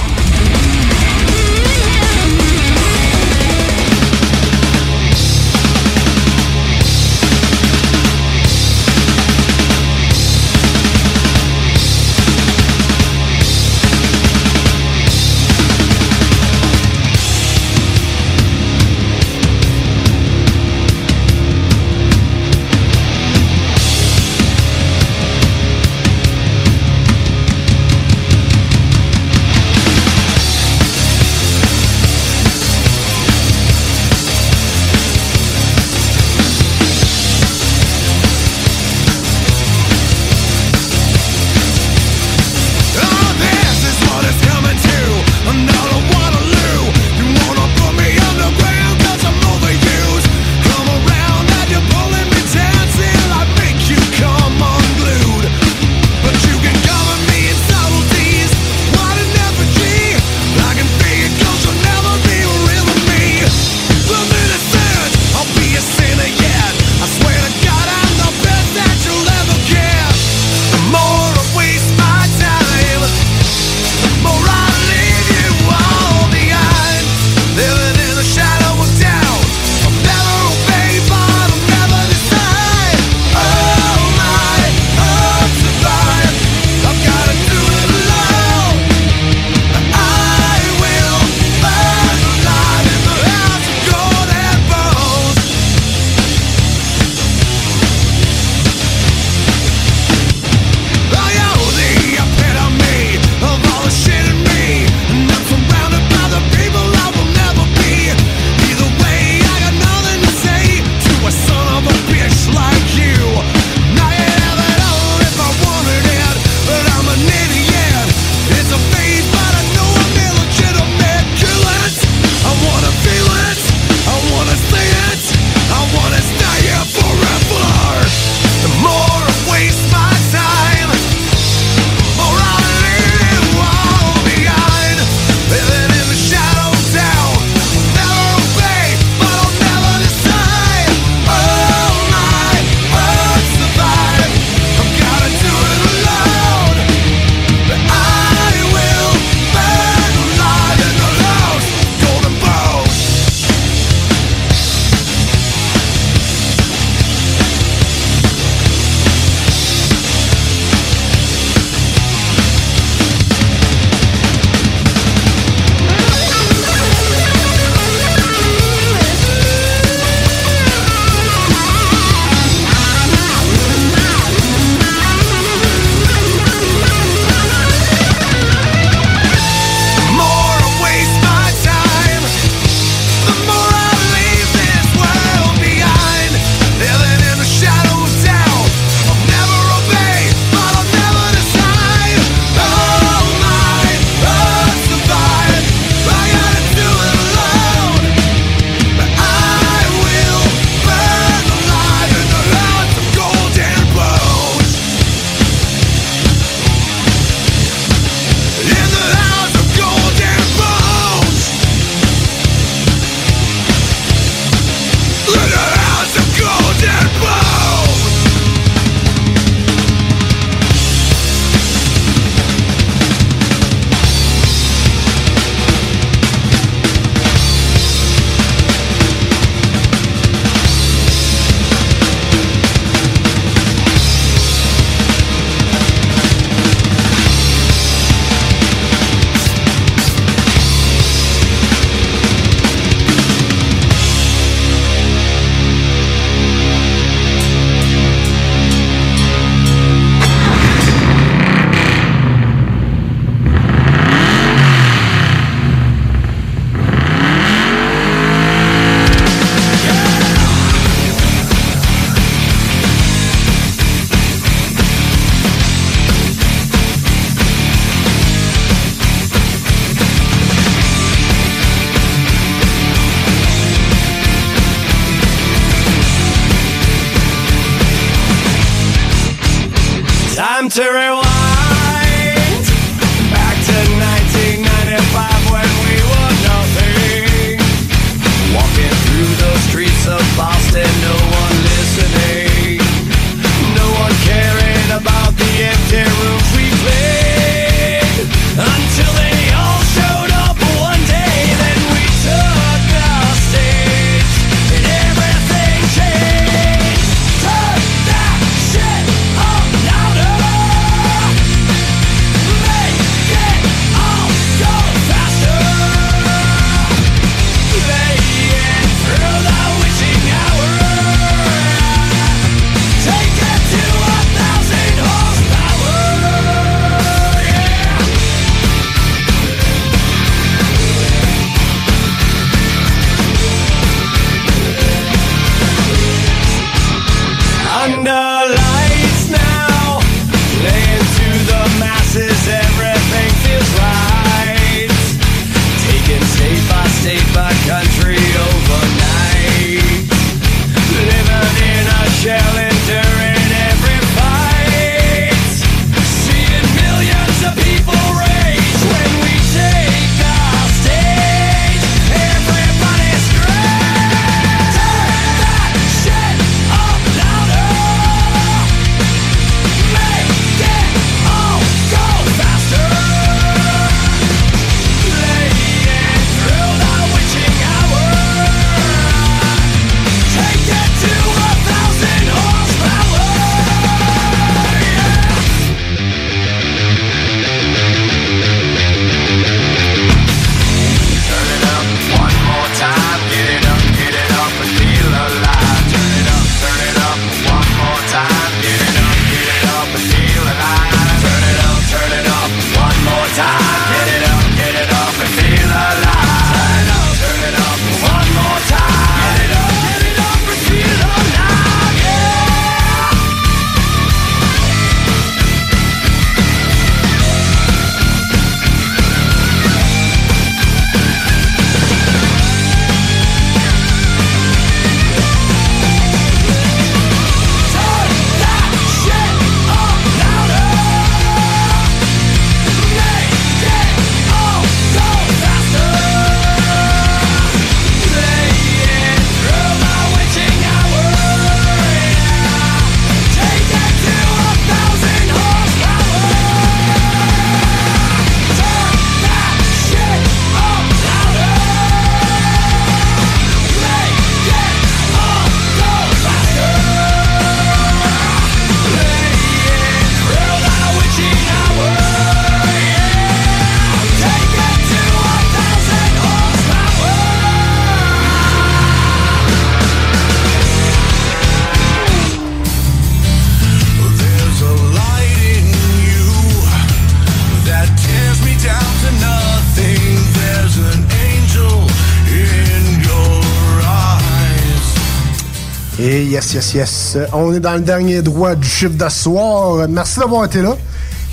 Yes, yes. On est dans le dernier droit du chiffre soir. Merci d'avoir été là.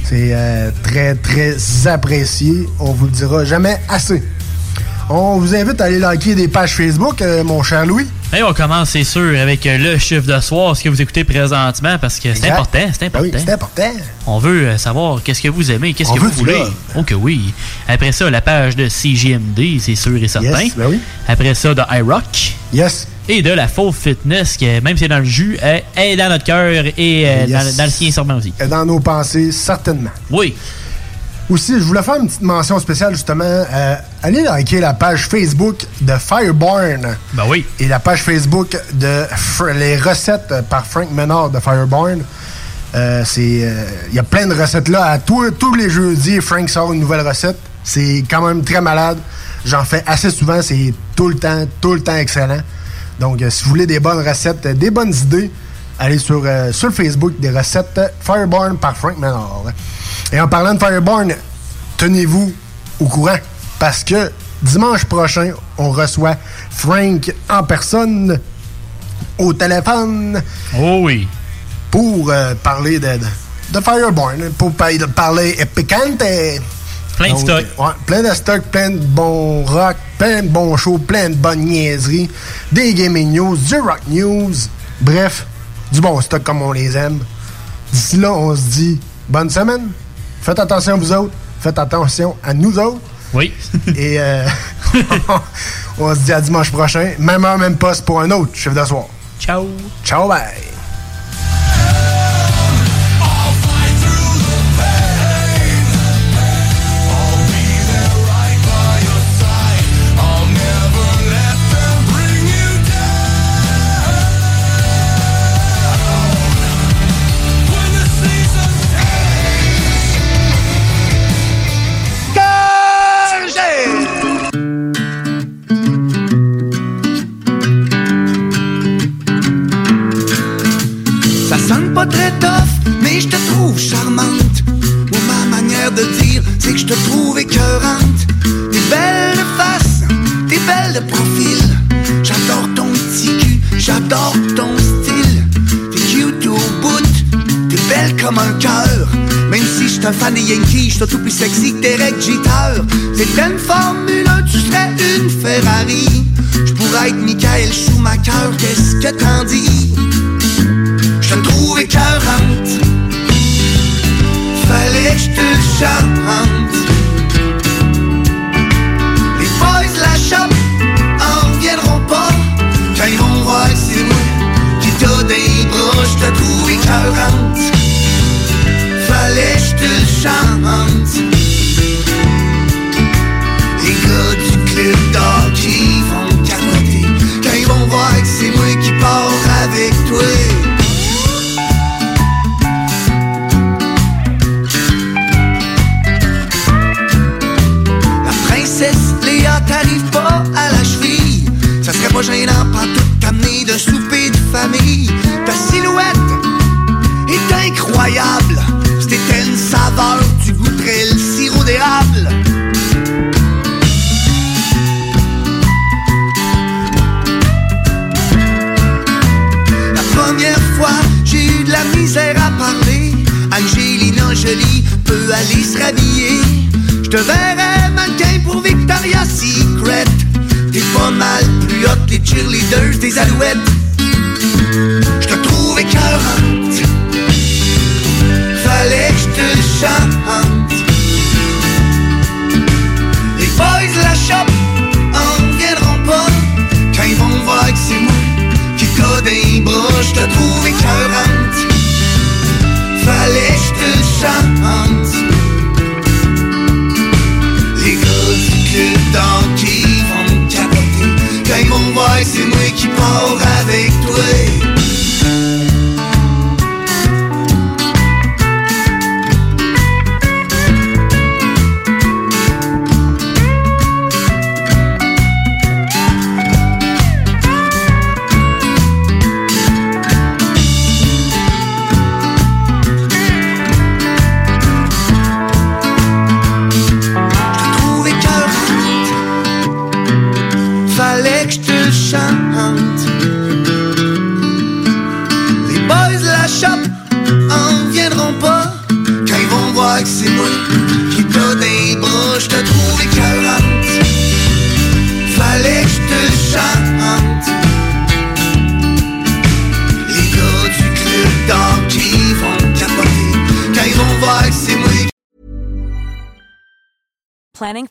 C'est euh, très, très apprécié. On vous le dira jamais assez. On vous invite à aller liker des pages Facebook, euh, mon cher Louis. Et on commence, c'est sûr, avec euh, le chiffre de soir, ce que vous écouttez présentement, parce que c'est Exact. important, c'est important. Ben oui, c'est important. On veut savoir qu'est-ce que vous aimez, qu'est-ce que vous voulez. love. Oh que oui. Après ça, la page de CGMD, c'est sûr et certain. Yes, ben oui. Après ça, de iRock. Yes. Et de la Faux Fitness, qui, même si c'est dans le jus, est, dans notre cœur et euh, Yes. dans, dans le sien sûrement aussi. Et dans nos pensées, certainement. Oui. Aussi, je voulais faire une petite mention spéciale, justement. Euh, allez liker la page Facebook de Fireborn. Ben oui. Et la page Facebook de Fr- les recettes par Frank Menard de Fireborn. Euh, c'est, euh, il y a plein de recettes là. À tous, tous les jeudis, Frank sort une nouvelle recette. C'est quand même très malade. J'en fais assez souvent. C'est tout le temps, tout le temps excellent. Donc, euh, si vous voulez des bonnes recettes, euh, des bonnes idées, allez sur, euh, sur le Facebook des recettes Fireborn par Frank Menard. Et en parlant de Fireborn, tenez-vous au courant parce que dimanche prochain, on reçoit Frank en personne au téléphone. Oh oui. Pour euh, parler de, de, de Fireborn, pour parler épicante. Plein de stock. ouais, plein de stock, plein de bons rock, plein de bons shows, plein de bonnes niaiseries, des gaming news, du rock news, bref, du bon stock comme on les aime. D'ici là, on se dit bonne semaine. Faites attention à vous autres. Faites attention à nous autres. Oui. Et euh, on se dit à dimanche prochain. Même heure, même poste pour un autre chiffre de soir. Ciao. Ciao, bye. Fan des Yankees, je tout plus sexy que Derek Jeter. C'était une Formule 1, tu serais une Ferrari. Je pourrais être Michael Schumacher, qu'est-ce que t'en dis? Je te trouve écœurante Fallait que je te le chante Les boys la shop en reviendront pas Quand ils vont voir c'est moi qui t'a des bras Je te trouve écœurante Fallait que je te le chante Les gars du club d'hockey vont capoter Quand ils vont voir que c'est moi qui pars avec toi. La princesse Léa t'arrive pas à la cheville. Ça serait pas gênant pas tout t'amener d'un souper de famille. Ta silhouette est incroyable tu goûterais le sirop d'érable La première fois, j'ai eu de la misère à parler. Angelina Jolie peut aller se rhabiller. Je te verrais mannequin pour Victoria's Secret. T'es pas mal plus hot les cheerleaders des alouettes. Je te trouve écœurante. Fallait te chante. Les boys la shop en reviendront pas quand ils vont voir que c'est moi qui t'a des bras. Je te trouve écœurante. Fallait que je te chante. Les gars du club d'hockey vont me capoter quand ils vont voir que c'est moi qui pars avec toi.